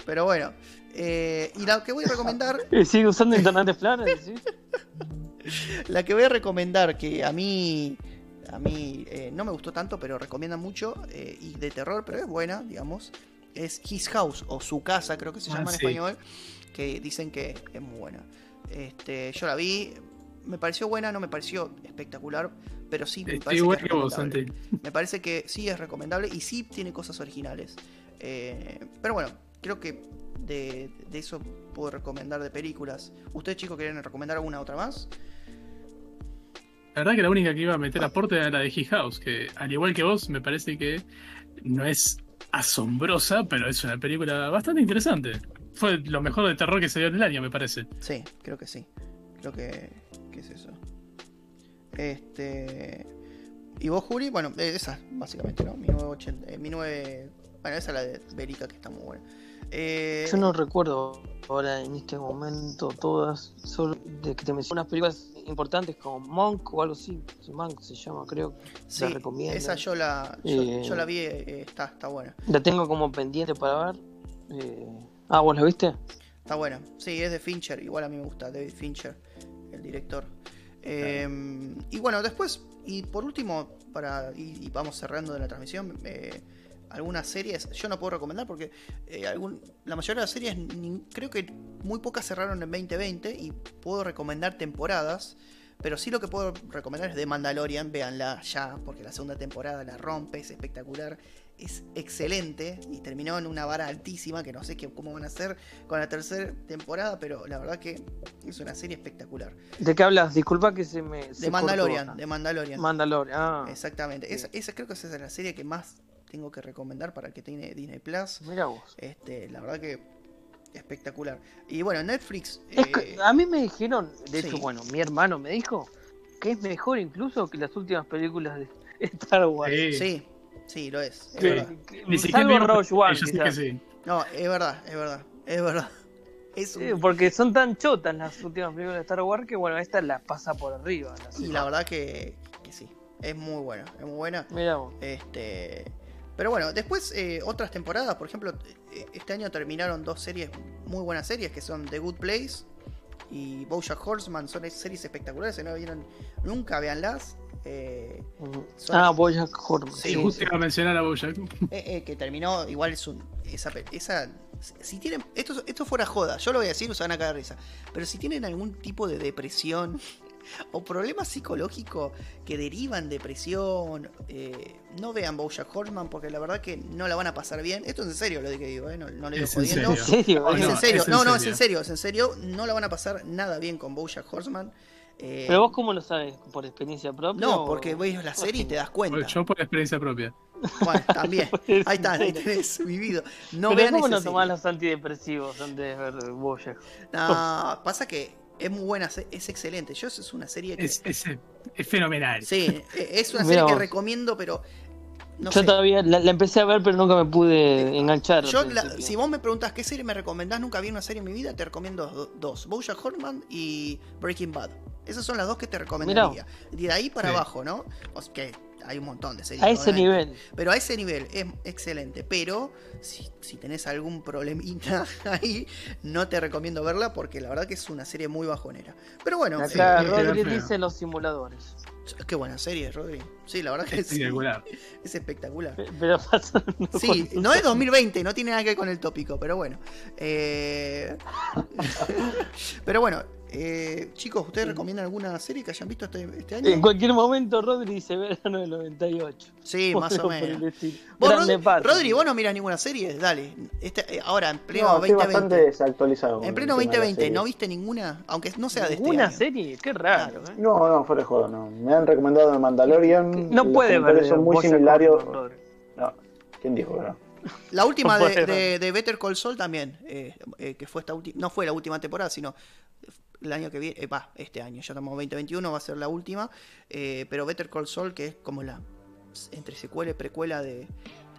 pero bueno. Eh, y la que voy a recomendar, ¿Sigue usando Internet Explorer? ¿sí? la que voy a recomendar que a mí a mí eh, no me gustó tanto, pero recomienda mucho eh, y de terror, pero es buena, digamos. Es His House o Su Casa, creo que se Ah, llama en sí. español, que dicen que es muy buena. Este, yo la vi, me pareció buena, no me pareció espectacular, pero sí me Estoy parece que es vos. Me parece que sí es recomendable y sí tiene cosas originales. Eh, pero bueno, creo que de, de eso puedo recomendar de películas. ¿Ustedes chicos quieren recomendar alguna otra más? La verdad que la única que iba a meter aporte era la de He House, que al igual que vos, me parece que no es asombrosa, pero es una película bastante interesante. Fue lo mejor de terror que se dio en el año, me parece. Sí, creo que sí. Creo que, que es eso. Este. ¿Y vos, Juli? Bueno, eh, esa, básicamente, ¿no? 1980. eh, 19... Bueno, esa es la de Berica, que está muy buena. Eh, Yo no recuerdo ahora en este momento todas, solo de que te menciono unas películas importantes como Monk o algo así. Monk se llama, creo. sí, la recomiendo. esa yo la, yo, Eh, yo la vi, eh, está, está buena. La tengo como pendiente para ver. Eh, Ah, ¿vos la viste? Está buena. Sí, es de Fincher. Igual a mí me gusta David Fincher, el director. Y bueno, después, y por último, para y, y vamos cerrando de la transmisión, eh, algunas series yo no puedo recomendar porque eh, algún, la mayoría de las series, ni- creo que muy pocas cerraron en 2020 y puedo recomendar temporadas. Pero sí lo que puedo recomendar es The Mandalorian, véanla ya, porque la segunda temporada la rompe, es espectacular, es excelente y terminó en una vara altísima que no sé qué, cómo van a hacer con la tercera temporada, pero la verdad que es una serie espectacular. ¿De qué hablas? Disculpa que se me. De Mandalorian, cortó. de Mandalorian. Mandalorian. Ah, Exactamente. Esa, esa creo que esa es la serie que más tengo que recomendar para el que tiene Disney Plus. mira vos. Este, la verdad que espectacular. Y bueno, Netflix. Es eh, que a mí me dijeron, de hecho, bueno, mi hermano me dijo que es mejor incluso que las últimas películas de Star Wars. Sí. sí, sí, lo es. es Sí. verdad. Que- Ni siquiera Rogue One. No, es verdad, es verdad, es verdad. Es un- Sí, porque son tan chotas las últimas películas de Star Wars que bueno, esta las pasa por arriba. Y la verdad que, que sí, es muy buena, es muy buena. Mira vos. Este, pero bueno, después eh, otras temporadas, por ejemplo, eh, este año terminaron dos series, muy buenas series, que son The Good Place y BoJack Horseman. Son es- series espectaculares, si no la vieron nunca, véanlas. Eh, son- Ah, Bojack Horseman. Sí, Sí, justo iba a mencionar a Bojack. eh, eh, que terminó, igual es un. Esa, esa si tienen. Esto, esto fuera joda, yo lo voy a decir, se van a caer risa. Pero si tienen algún tipo de depresión o problema psicológico que derivan depresión, eh, no vean Bojack Horseman porque la verdad que no la van a pasar bien. Esto es en serio lo que digo, eh, no, no le digo Es en jodiendo. ¿En serio? Es no, en serio, es en no, no, es serio. en serio, es en serio. No la van a pasar nada bien con Bojack Horseman. Eh, Pero vos cómo lo sabes, por experiencia propia. no, o- porque ves la serie y te das cuenta. Yo por experiencia propia. Bueno, también. Ahí está, ahí tenés vivido. No Pero vean ¿cómo no tomás serie. los antidepresivos antes de ver Bojack? No, pasa que es muy buena, es excelente. Yo es una serie que. Es, es, es fenomenal. Sí, e- es una Mirá serie que recomiendo, pero. No Yo sé. todavía la, la empecé a ver, pero nunca me pude enganchar. Yo, la- si vos me preguntás qué serie me recomendás, nunca vi una serie en mi vida, te recomiendo do- dos: Bojack Horseman y Breaking Bad. Esas son las dos que te recomendaría. De ahí para Sí. abajo, ¿no? O sea, que hay un montón de series. a ese obviamente. nivel. Pero a ese nivel es excelente. Pero si, si tenés algún problemita ahí, no te recomiendo verla porque la verdad que es una serie muy bajonera. Pero bueno, Acá eh, Rodri dice los simuladores. qué buena serie, Rodri. Sí, la verdad que sí, Espectacular. es espectacular. Pe- Pero Sí, no es años. 2020, no tiene nada que ver con el tópico, pero bueno. Eh, pero bueno, eh, chicos, ¿ustedes recomiendan alguna serie que hayan visto este, este año? En cualquier momento Rodri dice verano del 98. Sí, más o el menos. estilo. ¿Vos, Grande Rodri, vos no miras ninguna serie? Dale. Este- eh, ahora, en pleno No, estoy 2020. bastante desactualizado. En el pleno tema de las 2020, series. ¿no viste ninguna? Aunque no sea de este ¿Una año. serie? Qué raro. ¿eh? No, no, fuera de joda, no. Me han recomendado The Mandalorian. No puede ver. son muy similares. No, ¿quién dijo, bro? La última de, puede de- de Better Call Saul también, eh, eh, que fue esta última, no fue la última temporada, sino el año que viene, eh, va, este año, ya estamos en 2021, va a ser la última, eh, pero Better Call Saul, que es como la entre secuela y precuela de,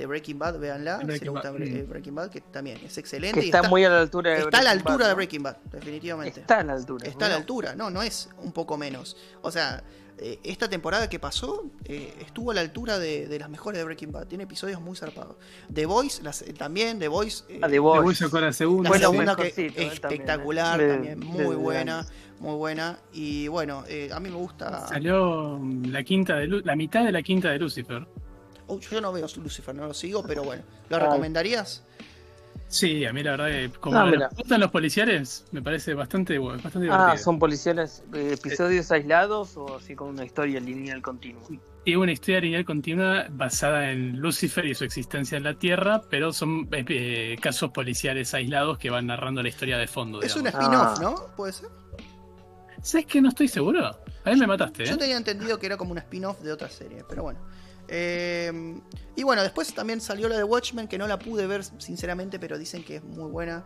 de Breaking Bad, véanla, Breaking si les gusta Bad, Bre- mm. eh, Breaking Bad, que también es Que excelente. y está, muy a la altura de está a la Breaking Bad, altura de. Breaking Bad, definitivamente. Está a la altura. Está a la altura, no, no es un poco menos. O sea, eh, esta temporada que pasó eh, estuvo a la altura de, de las mejores de Breaking Bad. Tiene episodios muy zarpados. The Voice las- eh, también, The Voice. eh, Ah, The Voice. sacar la segunda. la segunda que eh, espectacular, también, también, eh. De- muy de- buena, de- muy buena. Y bueno, eh, a mí me gusta. Salió la quinta de Lu- la mitad de la quinta de Lucifer. Oh, yo no veo Lucifer, no lo sigo, pero bueno. ¿Lo Ah. recomendarías? Sí, a mí la verdad que como Ah, me mira. gustan los policiales, me parece bastante, bastante Ah, divertido. ¿son policiales eh, episodios aislados o así con una historia lineal continua? Y una historia lineal continua basada en Lucifer y su existencia en la Tierra, pero son eh, eh, casos policiales aislados que van narrando la historia de fondo. Es un spin-off, Ah. ¿no? ¿Puede ser? ¿Sabes que no estoy seguro? A mí me mataste, ¿eh? Yo tenía entendido que era como un spin-off de otra serie, pero bueno. Eh, y bueno, después también salió la de Watchmen, que no la pude ver sinceramente, pero dicen que es muy buena.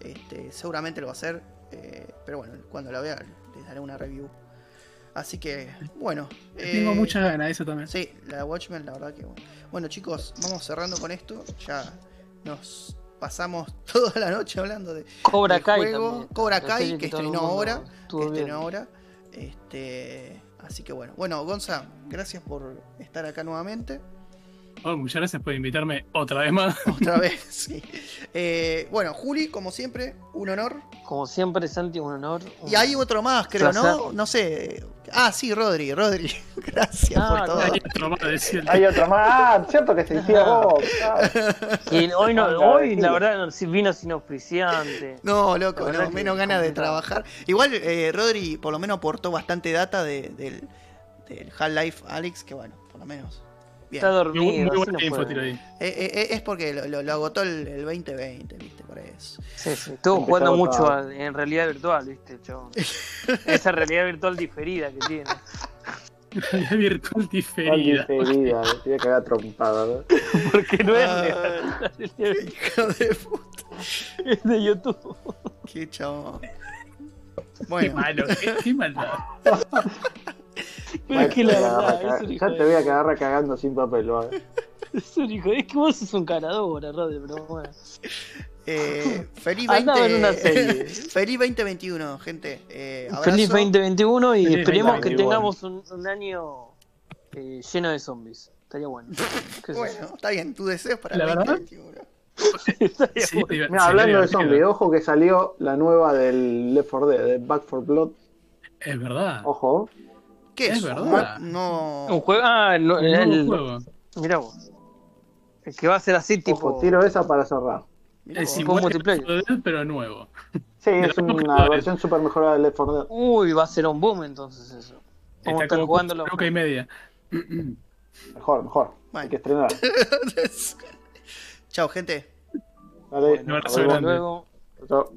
Este, seguramente lo va a hacer. eh, pero bueno, cuando la vea les daré una review. Así que, bueno. Tengo eh, muchas ganas de eso también. Sí, la de Watchmen, la verdad que bueno. Bueno, chicos, vamos cerrando con esto. Ya nos pasamos toda la noche hablando de Cobra del Kai juego. también. Cobra Kai, que el estrenó ahora. que estrenó ahora. Este, así que bueno. Bueno, Gonza, gracias por estar acá nuevamente. Oh, muchas gracias por invitarme otra vez más. Otra vez, sí. Eh, bueno, Juli, como siempre, un honor. Como siempre, Santi, un honor. Y hay otro más, creo, ¿no? Placer. No sé. Ah, sí, Rodri, Rodri. Gracias Ah, por todo. Hay otro más, el Hay otra más. Ah, cierto que se decía vos. Ah, Y hoy, no, Anda, hoy la verdad, vino sin auspiciante. No, loco, no, menos ganas de trabajar. Igual eh, Rodri por lo menos aportó bastante data de- del, del Half-Life Alex, que bueno, por lo menos. Bien. Está dormido. muy buena info tiro ahí. Eh, eh, eh, es porque lo, lo- lo agotó el, el 2020, viste, por eso. Sí, sí. Estuvo jugando mucho a- en realidad virtual, ¿viste, chabón? Esa realidad virtual diferida que tiene. La virtual diferida. diferida, me tiene que haber trompada, ¿no? Porque no es Ah. real. Realidad Hijo de puta. es de YouTube. Qué chabón. Qué Bueno, malo, qué, qué maldad. Pero es que la Ya te verdad, agarra es un ca- hijo ya te voy a cagar cagando sin papel, ¿vale? Es un hijo Es que vos sos un caradora, Rodri, pero bueno. Eh, feliz 20... Andaba en una serie. feliz 2021, gente. Eh, Feliz abrazo. 2021 y Feliz esperemos que 2021. tengamos un, un año eh, lleno de zombies. Estaría bueno. Bueno, está bien, tu deseo para el verdad, 2021. Estaría Sí, bueno. diver- Mira, hablando de zombies, ojo que salió la nueva del Left 4 Dead, de Back 4 Blood. Es verdad. Ojo. ¿Qué Es es? verdad. No. Un juego. Ah, no, el, juego. mirá vos. El que va a ser así, tipo. Ojo, tiro esa para cerrar. Mirá Es igual que multiplayer. Left 4 Dead, pero nuevo. Sí, De es una versión super mejorada del Left 4 Dead. Uy, va a ser un boom entonces eso. Vamos a Está estar roca y media. Mejor, mejor. Bueno. Hay que estrenar. Chao, gente. Dale, Un abrazo grande. luego. Chao.